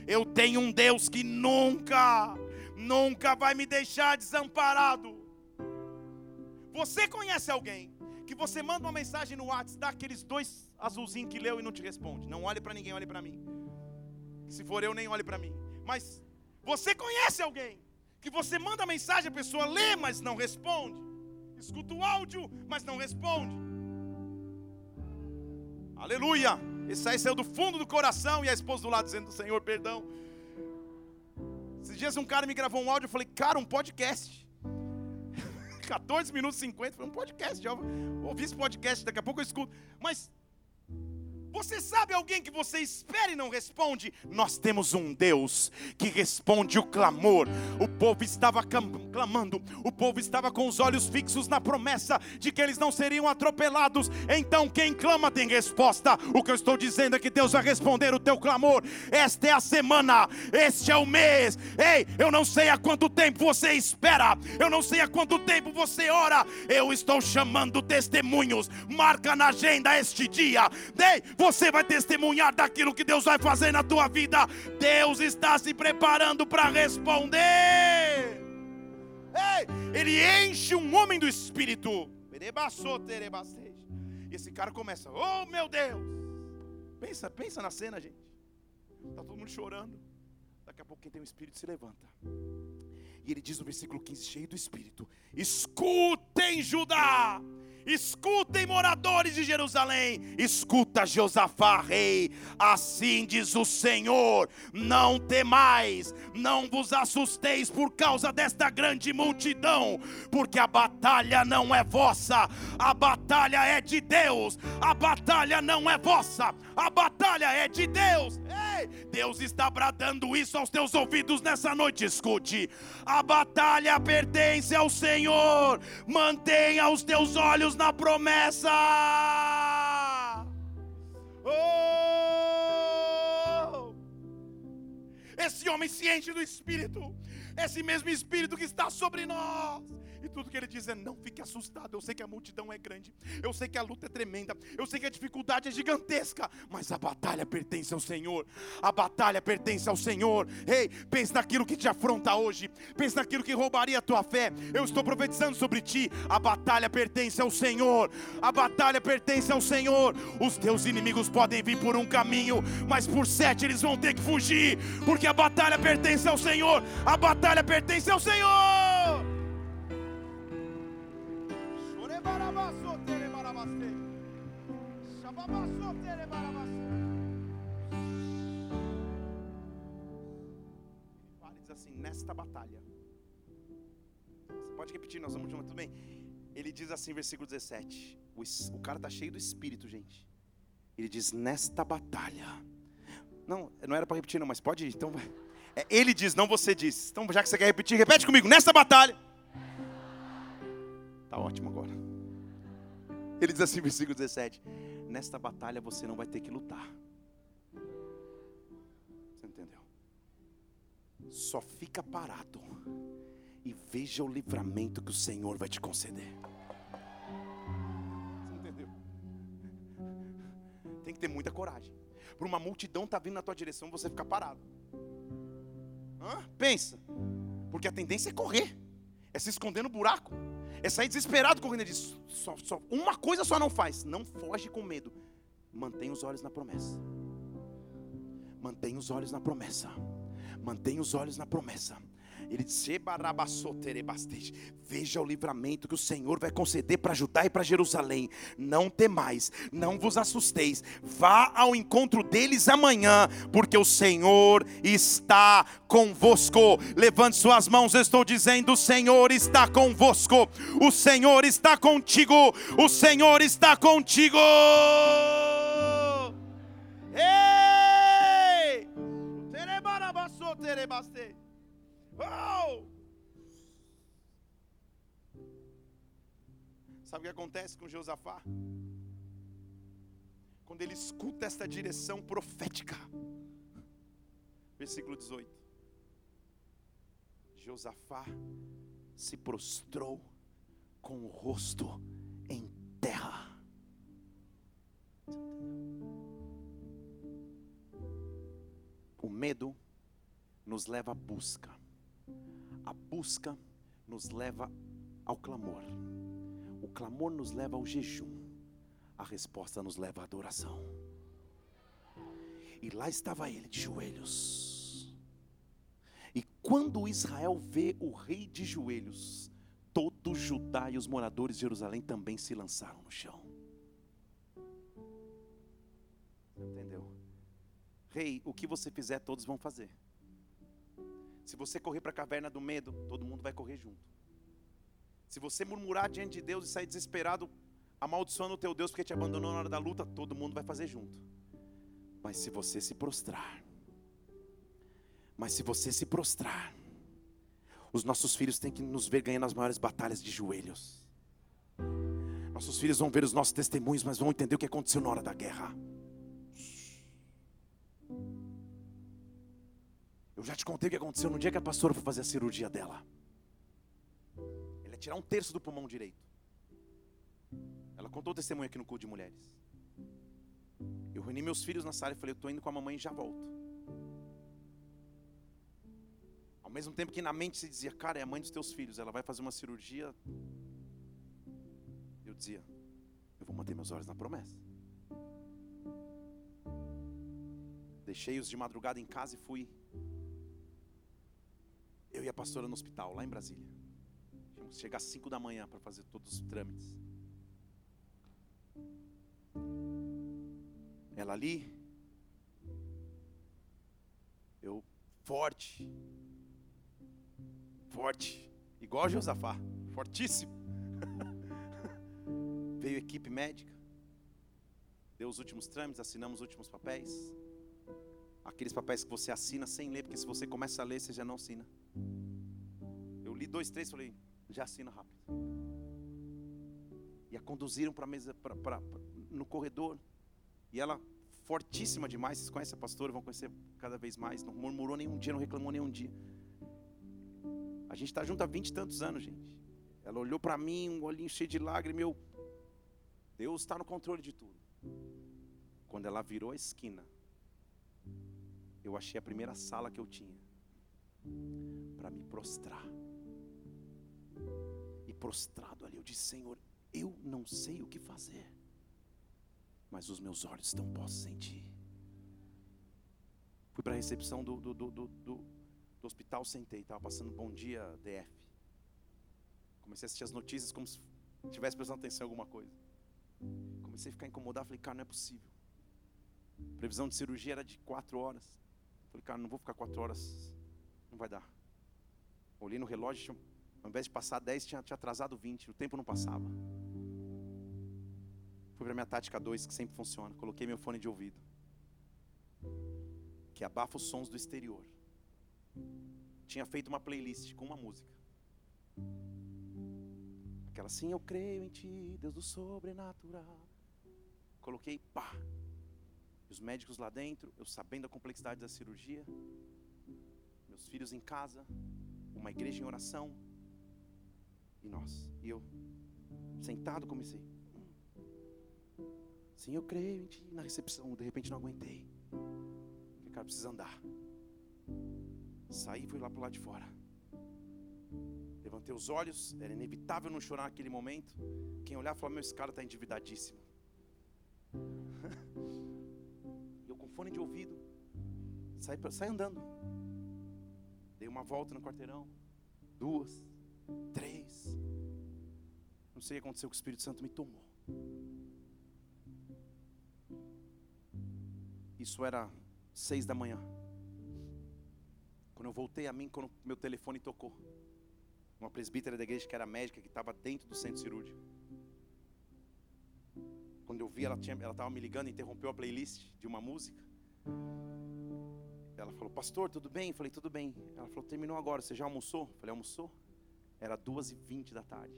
Speaker 1: Eu tenho um Deus que nunca, nunca vai me deixar desamparado. Você conhece alguém que você manda uma mensagem no WhatsApp, dá aqueles dois azulzinhos que leu e não te responde. Não olhe para ninguém, olhe para mim. Se for eu, nem olhe para mim. Mas você conhece alguém que você manda mensagem, a pessoa lê, mas não responde. Escuta o áudio, mas não responde. Aleluia! Esse aí saiu do fundo do coração e a esposa do lado dizendo: Senhor, perdão. Esses dias um cara me gravou um áudio, eu falei, cara, um podcast. 14 minutos e 50, foi um podcast. Já ouvi esse podcast, daqui a pouco eu escuto. Mas Você sabe alguém que você espera e não responde? Nós temos um Deus que responde o clamor. O povo estava clamando, o povo estava com os olhos fixos na promessa de que eles não seriam atropelados. Então, quem clama tem resposta. O que eu estou dizendo é que Deus vai responder o teu clamor. Esta é a semana, este é o mês. Ei, eu não sei há quanto tempo você espera, eu não sei há quanto tempo você ora. Eu estou chamando testemunhos. Marca na agenda este dia. Ei, você vai testemunhar daquilo que Deus vai fazer na tua vida. Deus está se preparando para responder. Ei, ele enche um homem do espírito. E esse cara começa: Oh meu Deus! Pensa, pensa na cena, gente. Está todo mundo chorando. Daqui a pouco quem tem o espírito se levanta. E ele diz no versículo 15, cheio do espírito: Escutem, Judá! Escutem, moradores de Jerusalém, escuta Josafá, rei. Assim diz o Senhor: Não temais, não vos assusteis por causa desta grande multidão, porque a batalha não é vossa, a batalha é de Deus. A batalha não é vossa, a batalha é de Deus. Deus está bradando isso aos teus ouvidos nessa noite. Escute: a batalha pertence ao Senhor. Mantenha os teus olhos na promessa. Oh! Esse homem se enche do Espírito, esse mesmo Espírito que está sobre nós. E tudo que ele diz é: não fique assustado. Eu sei que a multidão é grande, eu sei que a luta é tremenda, eu sei que a dificuldade é gigantesca, mas a batalha pertence ao Senhor. A batalha pertence ao Senhor. Ei, pense naquilo que te afronta hoje, pense naquilo que roubaria a tua fé. Eu estou profetizando sobre ti. A batalha pertence ao Senhor. A batalha pertence ao Senhor. Os teus inimigos podem vir por um caminho, mas por sete eles vão ter que fugir, porque a batalha pertence ao Senhor. A batalha pertence ao Senhor. Ele diz assim: nesta batalha. Você pode repetir, nós vamos junto, tudo bem? Ele diz assim, versículo 17. O, o cara está cheio do espírito, gente. Ele diz: nesta batalha. Não, não era para repetir, não, mas pode ir. Então, é, ele diz, não você diz. Então, já que você quer repetir, repete comigo: nesta batalha. Tá ótimo agora. Ele diz assim, versículo 17: Nesta batalha você não vai ter que lutar. Você entendeu? Só fica parado e veja o livramento que o Senhor vai te conceder. Você entendeu? Tem que ter muita coragem. Para uma multidão tá vindo na tua direção, você ficar parado. Hã? Pensa. Porque a tendência é correr, é se esconder no buraco. É sair desesperado correndo. Ele diz: só, só, uma coisa só não faz: não foge com medo. Mantenha os olhos na promessa. Mantenha os olhos na promessa. Mantenha os olhos na promessa. Ele disse: Veja o livramento que o Senhor vai conceder para Judá e para Jerusalém. Não temais, não vos assusteis. Vá ao encontro deles amanhã, porque o Senhor está convosco. Levante suas mãos, estou dizendo: O Senhor está convosco. O Senhor está contigo. O Senhor está contigo. Ei! Terebarabassou, terebastei. Oh! Sabe o que acontece com Josafá? Quando ele escuta esta direção profética. Versículo 18. Josafá se prostrou com o rosto em terra. O medo nos leva à busca a busca nos leva ao clamor. O clamor nos leva ao jejum. A resposta nos leva à adoração. E lá estava ele de joelhos. E quando Israel vê o rei de joelhos, todo Judá e os moradores de Jerusalém também se lançaram no chão. Entendeu? Rei, o que você fizer, todos vão fazer. Se você correr para a caverna do medo, todo mundo vai correr junto. Se você murmurar diante de Deus e sair desesperado, amaldiçoando o teu Deus porque te abandonou na hora da luta, todo mundo vai fazer junto. Mas se você se prostrar, mas se você se prostrar, os nossos filhos têm que nos ver ganhando as maiores batalhas de joelhos. Nossos filhos vão ver os nossos testemunhos, mas vão entender o que aconteceu na hora da guerra. Eu já te contei o que aconteceu no dia que a pastora foi fazer a cirurgia dela. Ele ia tirar um terço do pulmão direito. Ela contou o testemunho aqui no culto de mulheres. Eu reuni meus filhos na sala e falei: Eu estou indo com a mamãe e já volto. Ao mesmo tempo que na mente se dizia: Cara, é a mãe dos teus filhos, ela vai fazer uma cirurgia. Eu dizia: Eu vou manter meus olhos na promessa. Deixei-os de madrugada em casa e fui. Eu e a pastora no hospital, lá em Brasília. Tínhamos chegar às 5 da manhã para fazer todos os trâmites. Ela ali, eu forte, forte, igual a Josafá, fortíssimo. Veio equipe médica, deu os últimos trâmites, assinamos os últimos papéis. Aqueles papéis que você assina sem ler, porque se você começa a ler, você já não assina. Li dois, três, falei, já assina rápido. E a conduziram para a mesa, pra, pra, pra, no corredor. E ela, fortíssima demais, vocês conhecem a pastora, vão conhecer cada vez mais. Não murmurou nenhum dia, não reclamou nenhum dia. A gente está junto há vinte e tantos anos, gente. Ela olhou para mim, um olhinho cheio de lágrimas, meu. Deus está no controle de tudo. Quando ela virou a esquina, eu achei a primeira sala que eu tinha para me prostrar. Prostrado ali, eu disse: Senhor, eu não sei o que fazer mas os meus olhos estão postos em Ti. Fui para a recepção do, do, do, do, do hospital, sentei, estava passando bom dia DF. Comecei a assistir as notícias como se estivesse prestando atenção em alguma coisa. Comecei a ficar incomodado, falei, cara, não é possível. A previsão de cirurgia era de quatro horas. Falei, cara, não vou ficar quatro horas, não vai dar. Olhei no relógio, ao invés de passar 10, tinha, atrasado 20, o tempo não passava. Fui para minha tática 2, que sempre funciona. Coloquei meu fone de ouvido. Que abafa os sons do exterior. Tinha feito uma playlist com uma música. Aquela assim, eu creio em ti, Deus do sobrenatural. Coloquei, pá. Os médicos lá dentro, eu sabendo a complexidade da cirurgia. Meus filhos em casa. Uma igreja em oração. E nós. E eu, sentado, comecei. Sim, eu creio em ti. Na recepção, de repente não aguentei. O cara precisa andar. Saí e fui lá para o lado de fora. Levantei os olhos, era inevitável não chorar naquele momento. Quem olhar falou: Meu, esse cara está endividadíssimo. eu com fone de ouvido, saí, saí andando. Dei uma volta no quarteirão, duas, três. Não sei o que aconteceu, que o Espírito Santo me tomou. Isso era seis da manhã. Quando eu voltei a mim, quando meu telefone tocou. Uma presbítera da igreja que era médica, que estava dentro do centro cirúrgico. Quando eu vi, ela estava me ligando, interrompeu a playlist de uma música. Ela falou, pastor, tudo bem? Eu falei, tudo bem. Ela falou, terminou agora, você já almoçou? Eu falei, almoçou? Era duas e vinte da tarde.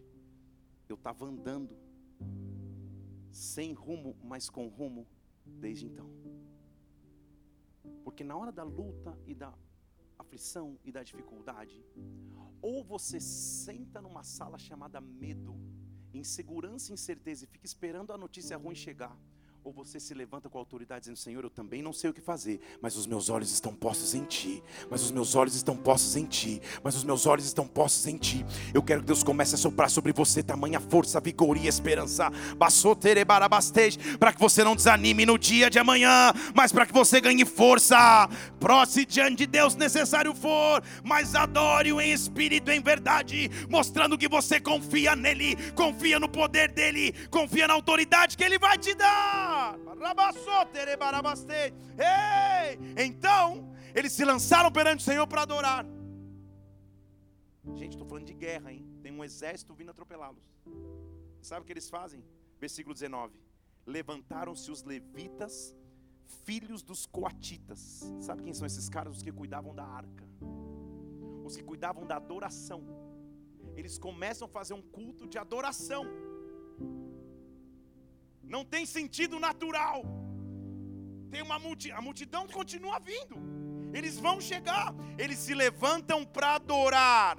Speaker 1: Eu estava andando, sem rumo, mas com rumo, desde então. Porque na hora da luta e da aflição e da dificuldade, ou você senta numa sala chamada medo, insegurança e incerteza e fica esperando a notícia ruim chegar, ou você se levanta com autoridade dizendo: Senhor, eu também não sei o que fazer, mas os meus olhos estão postos em Ti. Mas os meus olhos estão postos em Ti. Mas os meus olhos estão postos em Ti. Eu quero que Deus comece a soprar sobre você tamanha força, vigor e esperança. Para que você não desanime no dia de amanhã, mas para que você ganhe força. Próximo diante de Deus, necessário for, mas adore-o em espírito em verdade, mostrando que você confia nele, confia no poder dele, confia na autoridade que ele vai te dar. Ei! Então, eles se lançaram perante o Senhor para adorar. Gente, estou falando de guerra, hein? Tem um exército vindo atropelá-los. Sabe o que eles fazem? Versículo 19: Levantaram-se os levitas, filhos dos coatitas. Sabe quem são esses caras? Os que cuidavam da arca, os que cuidavam da adoração. Eles começam a fazer um culto de adoração. Não tem sentido natural. Tem uma multidão, a multidão continua vindo. Eles vão chegar, eles se levantam para adorar,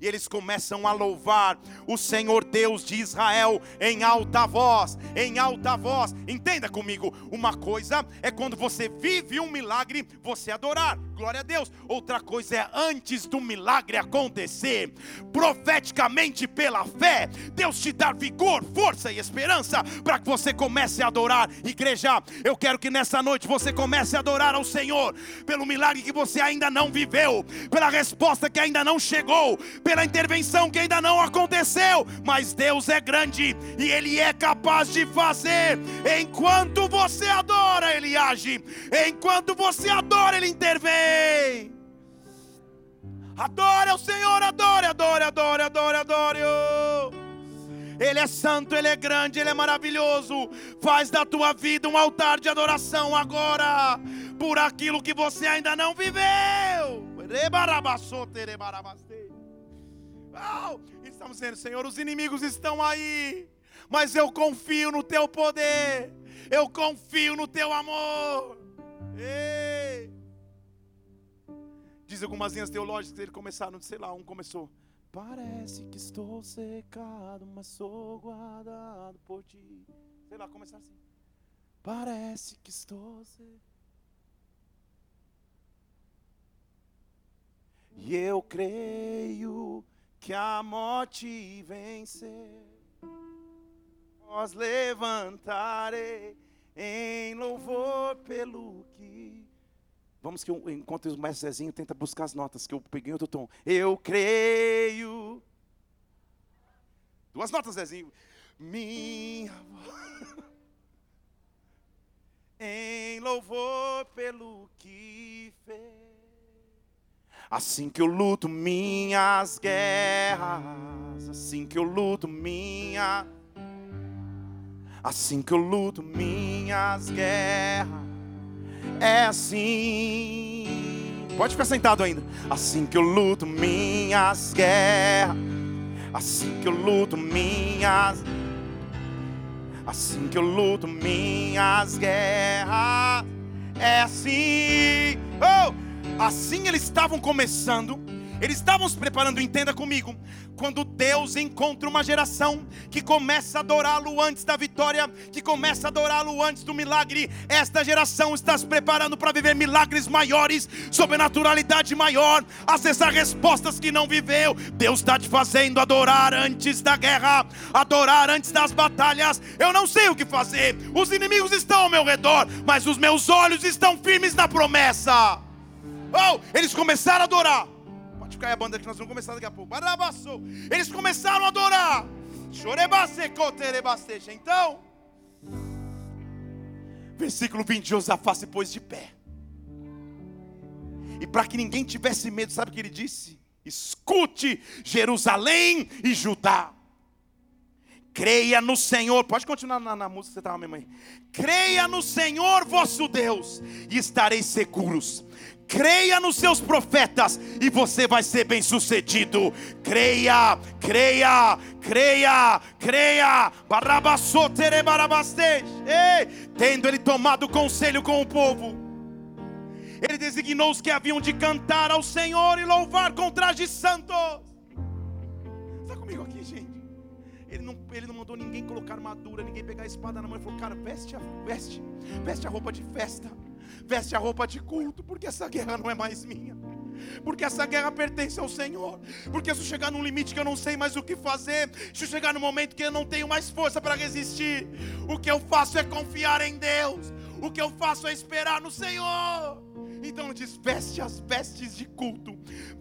Speaker 1: e eles começam a louvar o Senhor Deus de Israel em alta voz, em alta voz. Entenda comigo, uma coisa é quando você vive um milagre, você adorar, glória a Deus. Outra coisa é antes do milagre acontecer, profeticamente pela fé, Deus te dar vigor, força e esperança para que você comece a adorar. Igreja, eu quero que nessa noite você comece a adorar ao Senhor, pelo milagre que você ainda não viveu, pela resposta que ainda não chegou, pela intervenção que ainda não aconteceu, mas Deus é grande e Ele é capaz de fazer. Enquanto você adora, Ele age, enquanto você adora, Ele intervém. Adore o Senhor, adore, adore, adore, adore, adore. Ele é santo, Ele é grande, Ele é maravilhoso. Faz da tua vida um altar de adoração agora, por aquilo que você ainda não viveu. Estamos dizendo, Senhor, os inimigos estão aí, mas eu confio no Teu poder, eu confio no Teu amor. Ei. Diz algumas linhas teológicas que ele começaram, sei lá, um começou. Parece que estou secado, mas sou guardado por ti. Sei lá, começar assim. Parece que estou secado. E eu creio que a morte venceu. Nós levantarei em louvor pelo que Vamos que eu, enquanto o mestre Zezinho tenta buscar as notas, que eu peguei outro tom. Eu creio. Duas notas, Zezinho. Minha em louvor pelo que fez. Assim que eu luto minhas guerras, assim que eu luto minha, assim que eu luto minhas guerras é assim. Pode ficar sentado ainda. Assim que eu luto minhas guerras. Assim que eu luto minhas. Assim que eu luto minhas guerras. É assim. Oh! Assim eles estavam começando eles estavam se preparando, entenda comigo. Quando Deus encontra uma geração que começa a adorá-lo antes da vitória, que começa a adorá-lo antes do milagre, esta geração está se preparando para viver milagres maiores, sobrenaturalidade maior, acessar respostas que não viveu. Deus está te fazendo adorar antes da guerra, adorar antes das batalhas. Eu não sei o que fazer, os inimigos estão ao meu redor, mas os meus olhos estão firmes na promessa. Oh, eles começaram a adorar Pode ficar aí a banda que nós vamos começar daqui a pouco. Eles começaram a adorar. Então, versículo 20: Josafá se pôs de pé. E para que ninguém tivesse medo, sabe o que ele disse? Escute, Jerusalém e Judá. Creia no Senhor. Pode continuar na, na música que você estava, minha mãe. Creia no Senhor vosso Deus, e estareis seguros creia nos seus profetas e você vai ser bem sucedido. Creia, creia, creia, creia. Tendo ele tomado conselho com o povo, ele designou os que haviam de cantar ao Senhor e louvar com trajes santos. Ele não, ele não mandou ninguém colocar armadura, ninguém pegar a espada na mão. Ele falou, cara, veste a, veste, veste a roupa de festa veste a roupa de culto, porque essa guerra não é mais minha. Porque essa guerra pertence ao Senhor. Porque se eu chegar num limite que eu não sei mais o que fazer, se eu chegar num momento que eu não tenho mais força para resistir, o que eu faço é confiar em Deus. O que eu faço é esperar no Senhor. Então ele diz: veste as vestes de culto,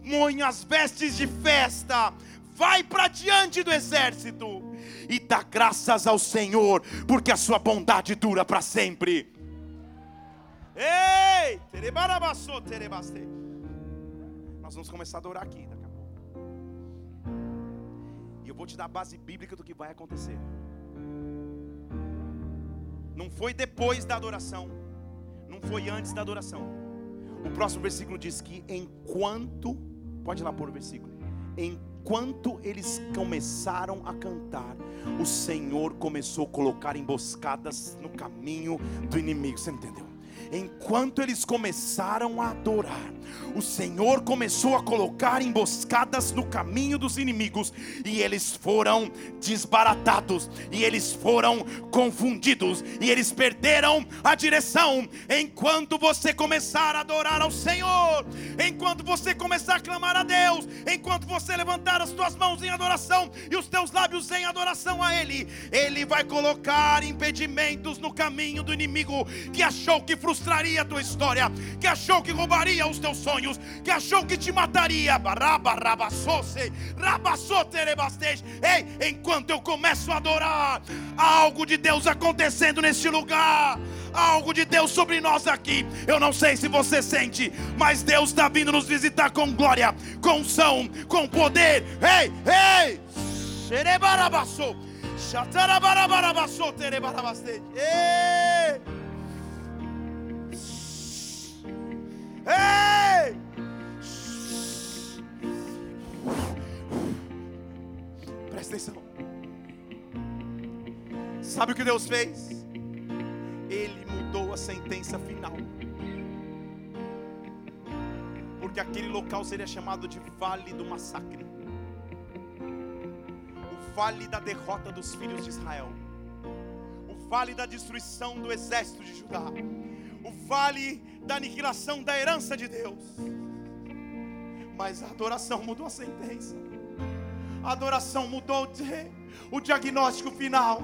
Speaker 1: põe as vestes de festa, vai para diante do exército e dá graças ao Senhor, porque a sua bondade dura para sempre. Ei! Nós vamos começar a adorar aqui daqui a pouco. E eu vou te dar a base bíblica do que vai acontecer. Não foi depois da adoração, não foi antes da adoração. O próximo versículo diz que enquanto, pode ir lá pôr o versículo, enquanto eles começaram a cantar, o Senhor começou a colocar emboscadas no caminho do inimigo. Você entendeu? Enquanto eles começaram a adorar, o Senhor começou a colocar emboscadas no caminho dos inimigos, e eles foram desbaratados, e eles foram confundidos, e eles perderam a direção. Enquanto você começar a adorar ao Senhor, enquanto você começar a clamar a Deus, enquanto você levantar as suas mãos em adoração e os teus lábios em adoração a Ele, Ele vai colocar impedimentos no caminho do inimigo que achou que frustrou frustraria a tua história, que achou que roubaria os teus sonhos, que achou que te mataria. Ei, enquanto eu começo a adorar, há algo de Deus acontecendo neste lugar. Algo de Deus sobre nós aqui. Eu não sei se você sente, mas Deus está vindo nos visitar com glória, com unção, com poder. Ei, ei! Xerebarabassou. Xatarabarabassou, terebarabastei. Ei! Ei! Sabe o que Deus fez? Ele mudou a sentença final. Porque aquele local seria chamado de Vale do Massacre o vale da derrota dos filhos de Israel, o vale da destruição do exército de Judá o vale da aniquilação da herança de Deus. Mas a adoração mudou a sentença. A adoração mudou o diagnóstico final.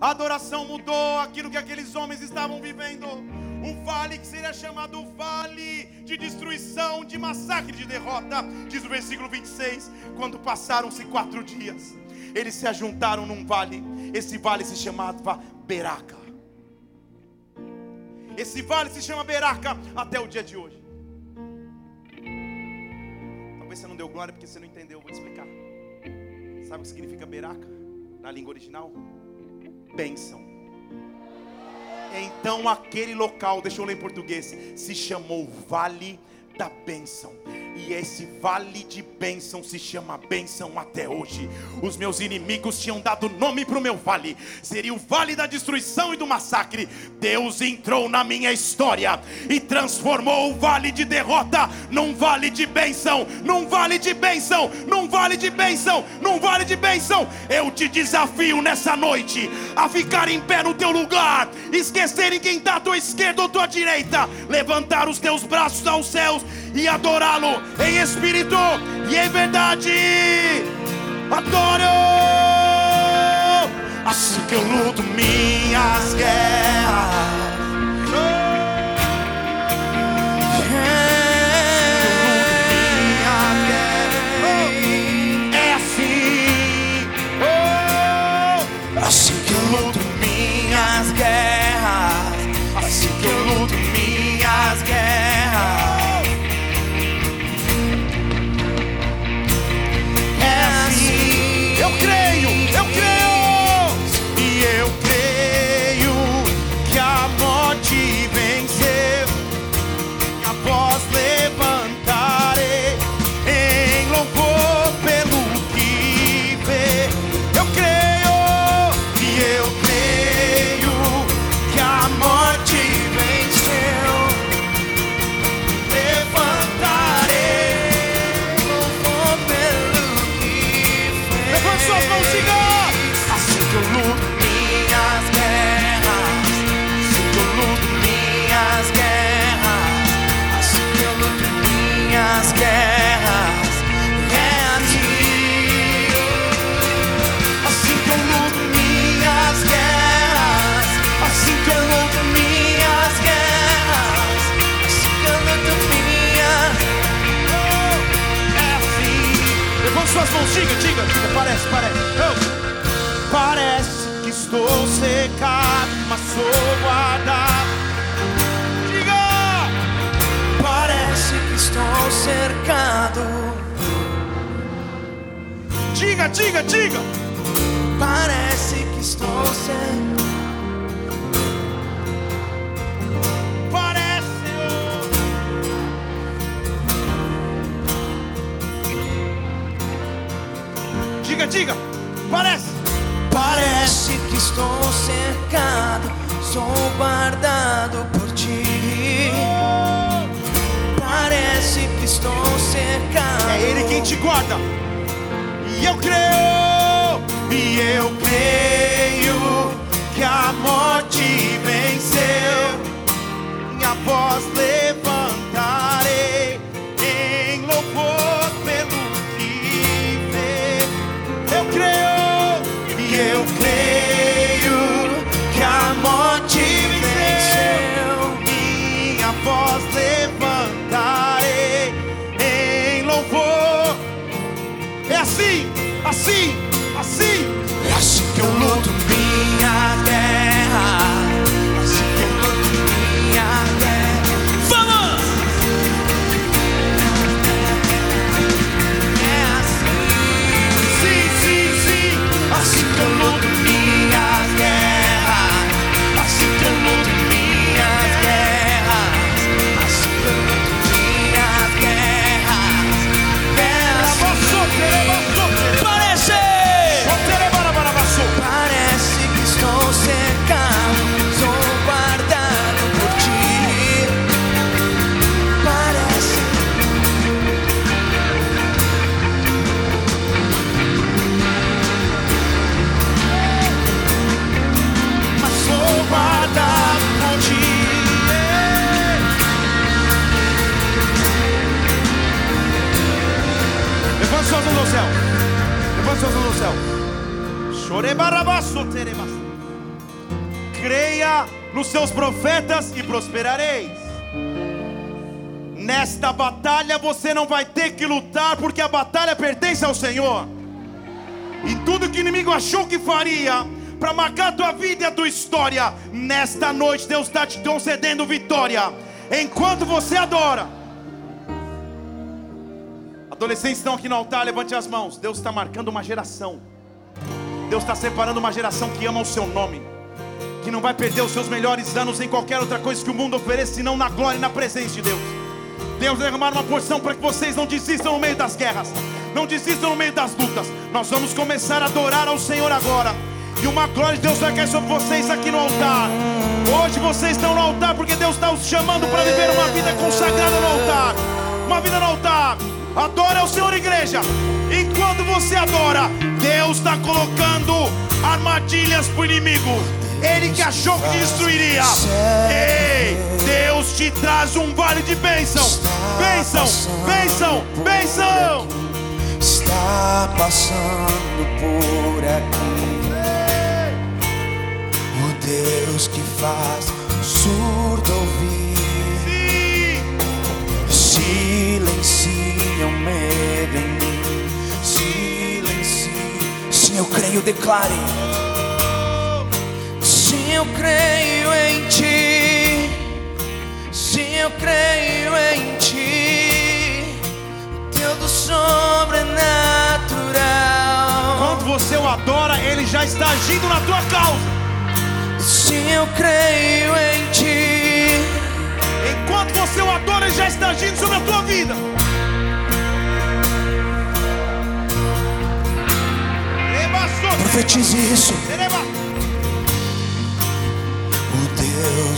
Speaker 1: A adoração mudou aquilo que aqueles homens estavam vivendo. Um vale que seria chamado vale de destruição, de massacre, de derrota. Diz o versículo 26. Quando passaram-se quatro dias, eles se ajuntaram num vale. Esse vale se chamava Beraca. Esse vale se chama Beraca até o dia de hoje. Talvez você não deu glória porque você não entendeu, vou te explicar. Sabe o que significa Beraca na língua original? Bênção. Então aquele local, deixa eu ler em português, se chamou Vale da Bênção. E esse vale de bênção se chama bênção até hoje. Os meus inimigos tinham dado nome para o meu vale, seria o vale da destruição e do massacre. Deus entrou na minha história e transformou o vale de derrota num vale de bênção, num vale de bênção, num vale de bênção, num vale de bênção. Eu te desafio nessa noite a ficar em pé no teu lugar, esquecer em quem está à tua esquerda ou à tua direita, levantar os teus braços aos céus e adorá-lo em espírito e em verdade. Adoro! Assim que eu luto minhas guerras. diga, diga. Parece que estou sendo. Parece. Diga, diga. Parece. Parece
Speaker 2: que estou cercado, sou guardado por ti. Parece que estou cercado.
Speaker 1: É ele quem te guarda. E eu creio, e eu creio que a morte venceu. Minha voz levantarei você não vai ter que lutar, porque a batalha pertence ao Senhor. E tudo que o inimigo achou que faria para marcar a tua vida e a tua história, nesta noite Deus está te concedendo vitória. Enquanto você adora. Adolescentes estão aqui no altar, levante as mãos. Deus está marcando uma geração. Deus está separando uma geração que ama o seu nome. Que não vai perder os seus melhores anos em qualquer outra coisa que o mundo ofereça, senão na glória e na presença de Deus. Deus derramar uma porção para que vocês não desistam no meio das guerras, não desistam no meio das lutas. Nós vamos começar a adorar ao Senhor agora. E uma glória de Deus vai cair sobre vocês aqui no altar. Hoje vocês estão no altar porque Deus está os chamando para viver uma vida consagrada no altar. Uma vida no altar. Adora o Senhor, igreja. Enquanto você adora, Deus está colocando armadilhas para o inimigo. Ele que achou que destruiria. Ei, Deus te traz um vale de bênção. Bênção, bênção, bênção.
Speaker 2: está passando por aqui. O Deus que faz surdo ouvir, silencia o medo em mim, silencia. Sim, eu creio, declare. Eu creio em ti. Sim, eu creio em ti. Deus do sobrenatural.
Speaker 1: Quando você o adora, ele já está agindo na tua causa.
Speaker 2: Sim, eu creio em ti.
Speaker 1: Enquanto você o adora, ele já está agindo sobre a tua vida.
Speaker 2: Profetize isso.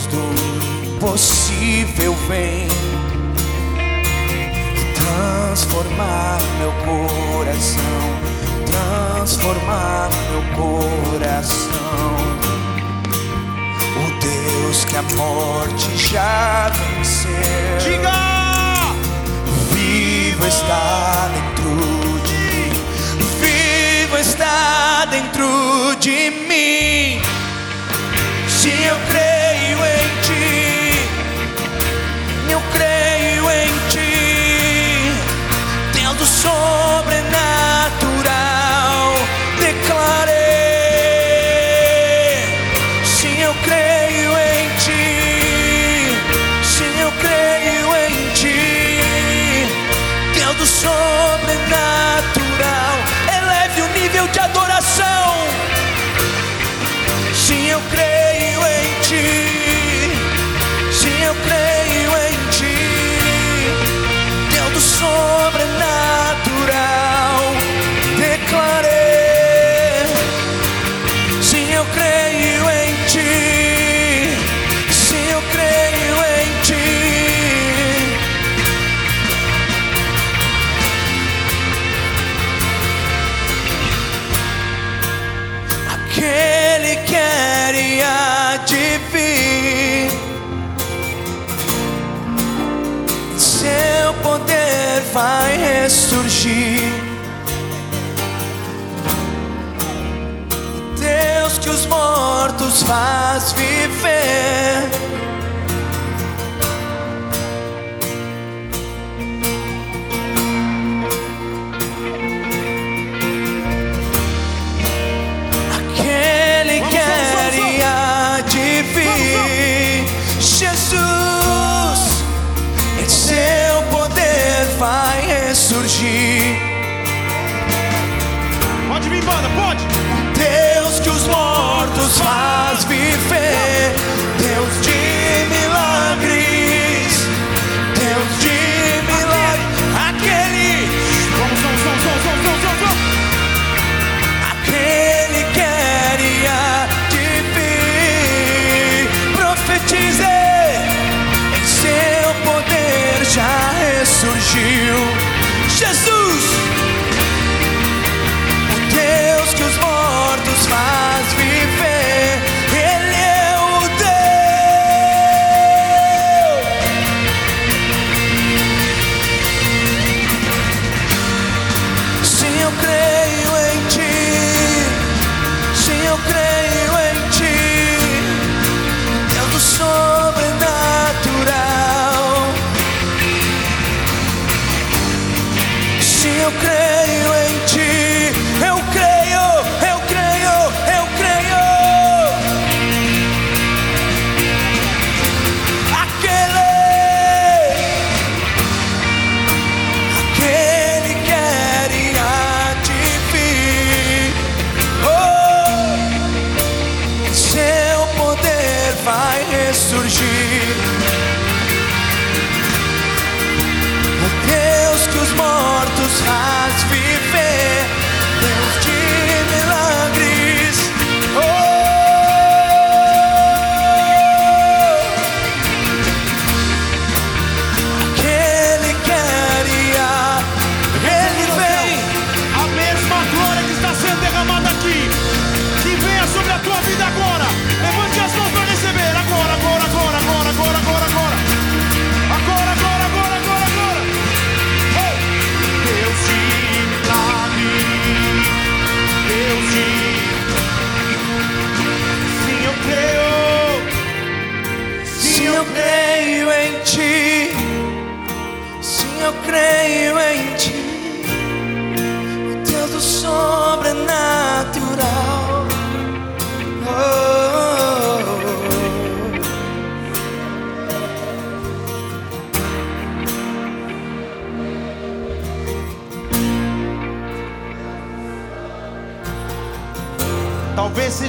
Speaker 2: Deus do impossível vem transformar meu coração, transformar meu coração. O Deus que a morte já venceu.
Speaker 1: Diga!
Speaker 2: Vivo está dentro de mim. Vivo está dentro de mim. Se eu creio em ti, eu creio em ti. Deus do sobrenatural, declarei. Se eu creio em ti, se eu creio em ti. Deus do sobrenatural, eleve o nível de adoração. Sim, eu creio em ti. 说。Vai ressurgir. Deus que os mortos faz viver. Deus de milagres, Deus de milagres, aquele, aquele que era de vir, em seu poder já ressurgiu, Jesus.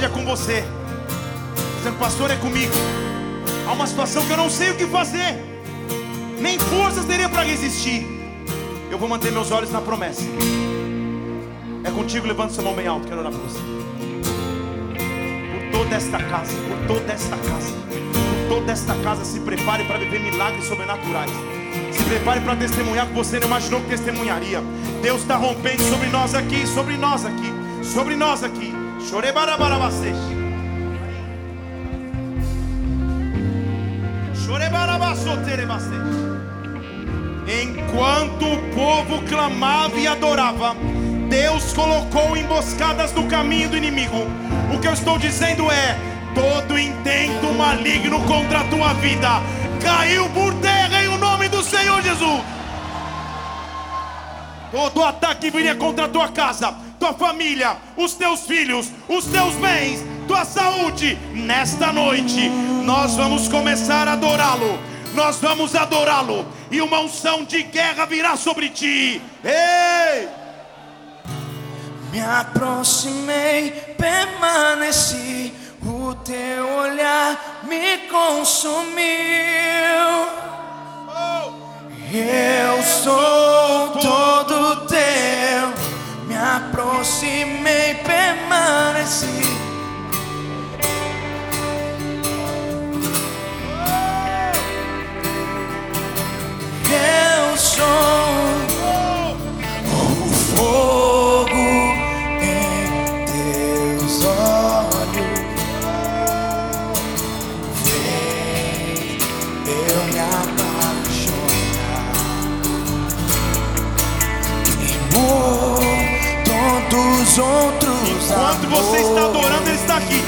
Speaker 1: Seja com você. Dizendo, pastor, é comigo. Há uma situação que eu não sei o que fazer. Nem forças teria para resistir. Eu vou manter meus olhos na promessa. É contigo, levanta sua mão bem alto, quero orar por você. Por toda esta casa, por toda esta casa, por toda esta casa, se prepare para viver milagres sobrenaturais. Se prepare para testemunhar que você não imaginou que testemunharia. Deus está rompendo sobre nós aqui, sobre nós aqui, sobre nós aqui. Enquanto o povo clamava e adorava, Deus colocou emboscadas no caminho do inimigo. O que eu estou dizendo é: todo intento maligno contra a tua vida caiu por terra em o nome do Senhor Jesus. Todo ataque viria contra a tua casa, tua família, os teus filhos, os teus bens, tua saúde. Nesta noite, nós vamos começar a adorá-lo. Nós vamos adorá-lo. E uma unção de guerra virá sobre ti. Ei!
Speaker 2: Me aproximei, permaneci, o teu olhar me consumiu. Eu sou todo aproximei, permaneci. Eu sou dos outros
Speaker 1: Enquanto você está
Speaker 2: amores.
Speaker 1: adorando, Ele está aqui.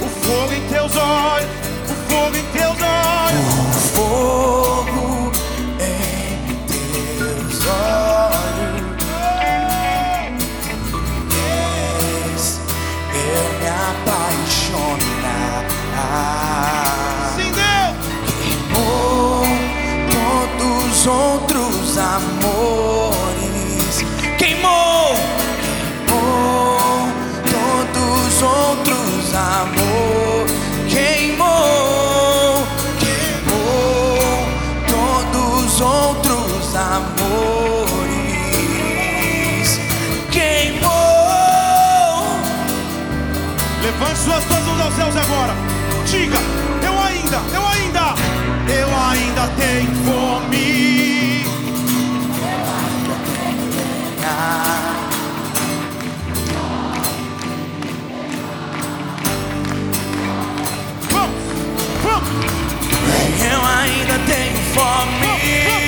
Speaker 1: O fogo em teus olhos, o fogo em teus olhos.
Speaker 2: fogo em teus olhos fez eu me apaixonar. Amores. Queimou, queimou todos os outros amores. Queimou, queimou todos os outros amores. Queimou.
Speaker 1: Levante suas mãos aos céus agora. Diga, eu ainda, eu ainda, eu ainda tenho fome.
Speaker 2: Eu ainda tenho fome.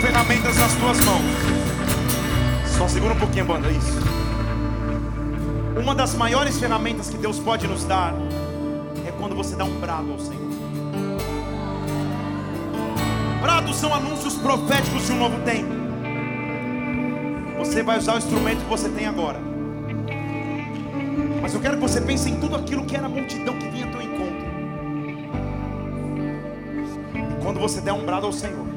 Speaker 1: Ferramentas nas tuas mãos. Só segura um pouquinho, banda. Isso. Uma das maiores ferramentas que Deus pode nos dar é quando você dá um brado ao Senhor. Brados são anúncios proféticos de um novo tempo. Você vai usar o instrumento que você tem agora. Mas eu quero que você pense em tudo aquilo que era a multidão que vinha ao teu encontro. E quando você der um brado ao Senhor,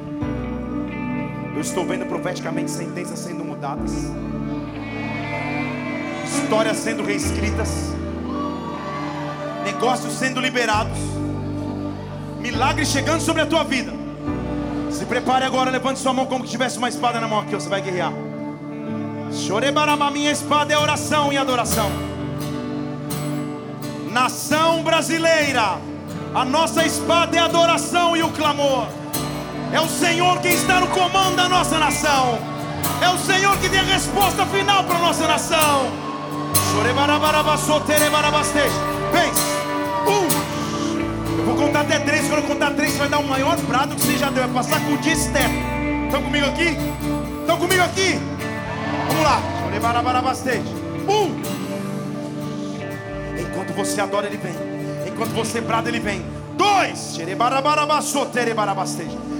Speaker 1: eu estou vendo profeticamente sentenças sendo mudadas, histórias sendo reescritas, negócios sendo liberados, milagres chegando sobre a tua vida. Se prepare agora, levante sua mão como que tivesse uma espada na mão aqui, você vai guerrear. Chorebarama, minha espada é oração e adoração. Nação brasileira, a nossa espada é adoração e o clamor. É o Senhor quem está no comando da nossa nação. É o Senhor que tem a resposta final para a nossa nação. Pense. Um. Eu vou contar até três. Quando eu contar três, você vai dar o maior brado que você já deu. Vai passar com o dia teto. Estão comigo aqui? Estão comigo aqui? Vamos lá. Um. Enquanto você adora, ele vem. Enquanto você brada, ele vem. Dois. Xerebarabarabaçoterebarabasteja.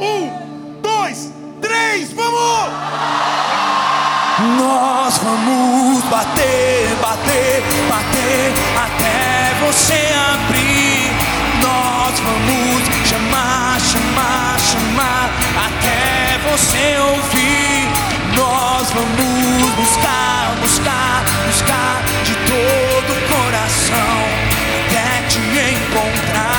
Speaker 1: Um, dois, três. Vamos!
Speaker 2: Nós vamos bater, bater, bater até você abrir. Nós vamos chamar, chamar, chamar até você ouvir. Nós vamos buscar, buscar, buscar de todo o coração até te encontrar,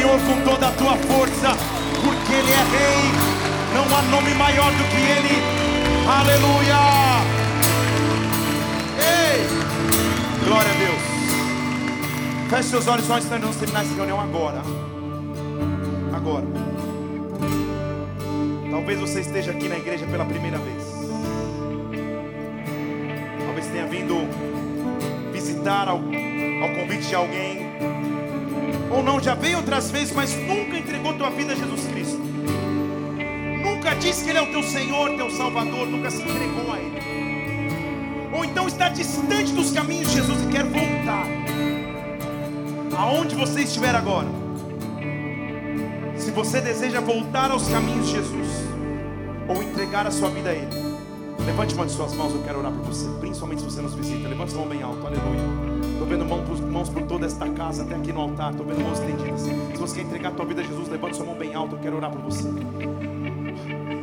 Speaker 1: Senhor com toda a tua força, porque Ele é Rei. Não há nome maior do que Ele. Aleluia! Ei! Glória a Deus. Feche seus olhos, nós vamos terminar essa reunião agora. Agora. Talvez você esteja aqui na igreja pela primeira vez. Talvez tenha vindo visitar ao, ao convite de alguém. Ou não, já veio outras vezes, mas nunca entregou tua vida a Jesus Cristo. Nunca disse que Ele é o teu Senhor, teu Salvador, nunca se entregou a Ele. Ou então está distante dos caminhos de Jesus e quer voltar. Aonde você estiver agora. Se você deseja voltar aos caminhos de Jesus, ou entregar a sua vida a Ele, levante uma de suas mãos, eu quero orar por você, principalmente se você nos visita. Levante sua mão bem alto, aleluia. Estou vendo mãos por, mãos por toda esta casa, até aqui no altar. Estou vendo mãos estendidas. Se você quer entregar a tua vida a Jesus, levante sua mão bem alto, eu quero orar por você.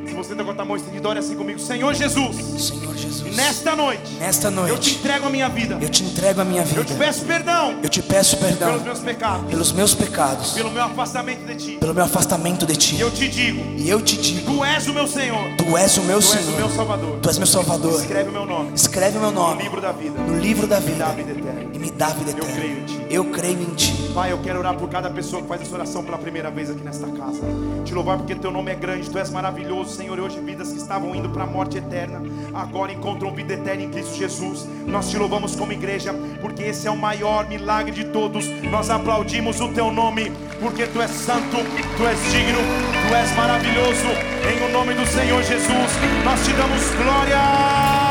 Speaker 1: Se você está com a mão estendida, ore assim comigo, Senhor Jesus.
Speaker 3: Senhor Jesus,
Speaker 1: Nesta noite,
Speaker 3: nesta
Speaker 1: eu te
Speaker 3: noite,
Speaker 1: entrego a minha vida.
Speaker 3: eu te entrego a minha
Speaker 1: Eu te
Speaker 3: vida.
Speaker 1: peço perdão
Speaker 3: Eu te peço
Speaker 1: pelos
Speaker 3: perdão
Speaker 1: meus pecados,
Speaker 3: pelos meus pecados,
Speaker 1: pelo meu afastamento de ti.
Speaker 3: pelo meu afastamento de
Speaker 1: E
Speaker 3: ti.
Speaker 1: eu te digo,
Speaker 3: E eu te digo,
Speaker 1: tu és o meu Senhor,
Speaker 3: tu és o meu
Speaker 1: tu és o meu
Speaker 3: Senhor,
Speaker 1: Salvador.
Speaker 3: tu és meu Salvador.
Speaker 1: Escreve o meu nome
Speaker 3: Escreve o meu
Speaker 1: no
Speaker 3: nome
Speaker 1: livro da vida.
Speaker 3: no livro da
Speaker 1: Me dá
Speaker 3: vida
Speaker 1: vida eterna.
Speaker 3: E me dá vida
Speaker 1: Eu creio em ti.
Speaker 3: eterna. Eu creio em ti.
Speaker 1: Pai, eu quero orar por cada pessoa que faz essa oração pela primeira vez aqui nesta casa. Te louvar porque teu nome é grande, tu és maravilhoso, Senhor. E hoje vidas que estavam indo para a morte eterna, agora encontram vida eterna em Cristo Jesus. Nós te louvamos como igreja, porque esse é o maior milagre de todos. Nós aplaudimos o teu nome, porque tu és santo, tu és digno, tu és maravilhoso. Em o nome do Senhor Jesus, nós te damos glória.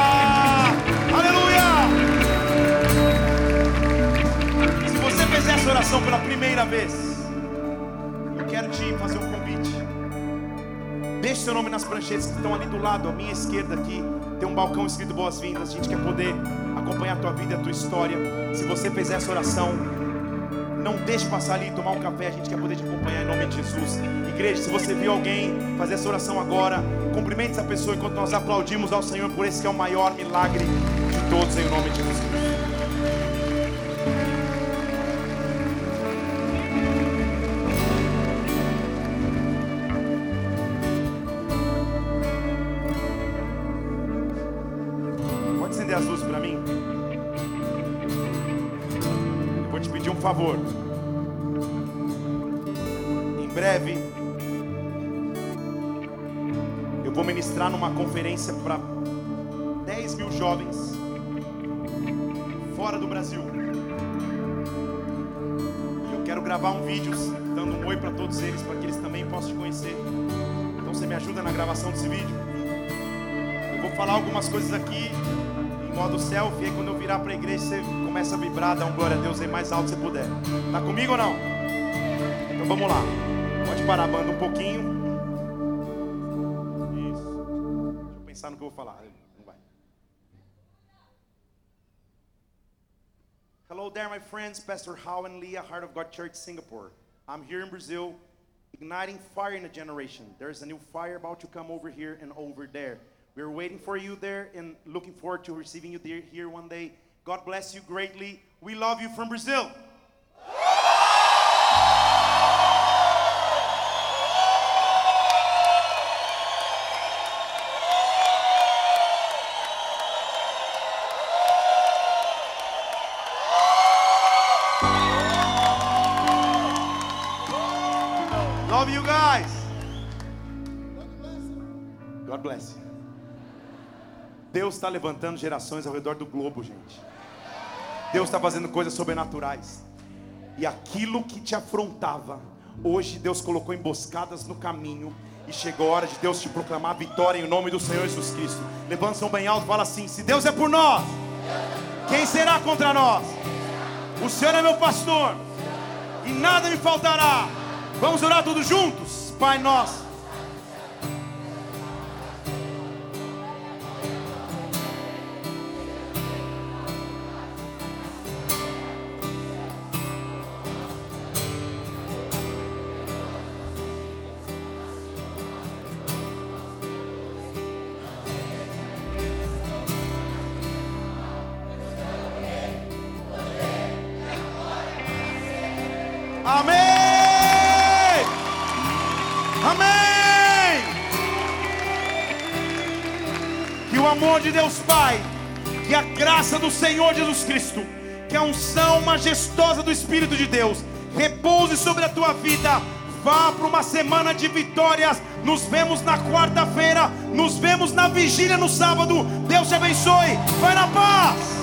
Speaker 1: Essa oração pela primeira vez, eu quero te fazer um convite. Deixe seu nome nas pranchetas que estão ali do lado, à minha esquerda aqui. Tem um balcão escrito boas-vindas. A gente quer poder acompanhar a tua vida a tua história. Se você fez essa oração, não deixe passar ali tomar um café. A gente quer poder te acompanhar em nome de Jesus. Igreja, se você viu alguém fazer essa oração agora, cumprimente essa pessoa enquanto nós aplaudimos ao Senhor por esse que é o maior milagre de todos em nome de Jesus. Favor. Em breve, eu vou ministrar numa conferência para 10 mil jovens fora do Brasil. E eu quero gravar um vídeo dando um oi para todos eles, para que eles também possam te conhecer. Então você me ajuda na gravação desse vídeo? Eu vou falar algumas coisas aqui em modo selfie. Aí quando eu virar para a igreja, você começa a vibrar, dá um glória a Deus aí mais alto se puder. Tá comigo ou não? Então vamos lá. Pode parar a banda um pouquinho. Isso. Deixa eu pensar no que eu vou falar. Não vai. Hello there, my friends. Pastor Hao and Leah, Heart of God Church, Singapore. I'm here in Brazil, igniting fire in a generation. There's a new fire about to come over here and over there. We're waiting for you there and looking forward to receiving you there, here one day. God bless you greatly. We love you from Brazil. Love you guys. God bless you. Deus está levantando gerações ao redor do globo, gente. Deus está fazendo coisas sobrenaturais. E aquilo que te afrontava, hoje Deus colocou emboscadas no caminho. E chegou a hora de Deus te proclamar vitória em nome do Senhor Jesus Cristo. Levanta seu bem alto e fala assim: Se Deus é por nós, quem será contra nós? O Senhor é meu pastor, e nada me faltará. Vamos orar todos juntos? Pai nosso. Deus Pai, que a graça do Senhor Jesus Cristo, que a unção majestosa do Espírito de Deus repouse sobre a tua vida. Vá para uma semana de vitórias. Nos vemos na quarta-feira, nos vemos na vigília no sábado. Deus te abençoe. Vai na paz.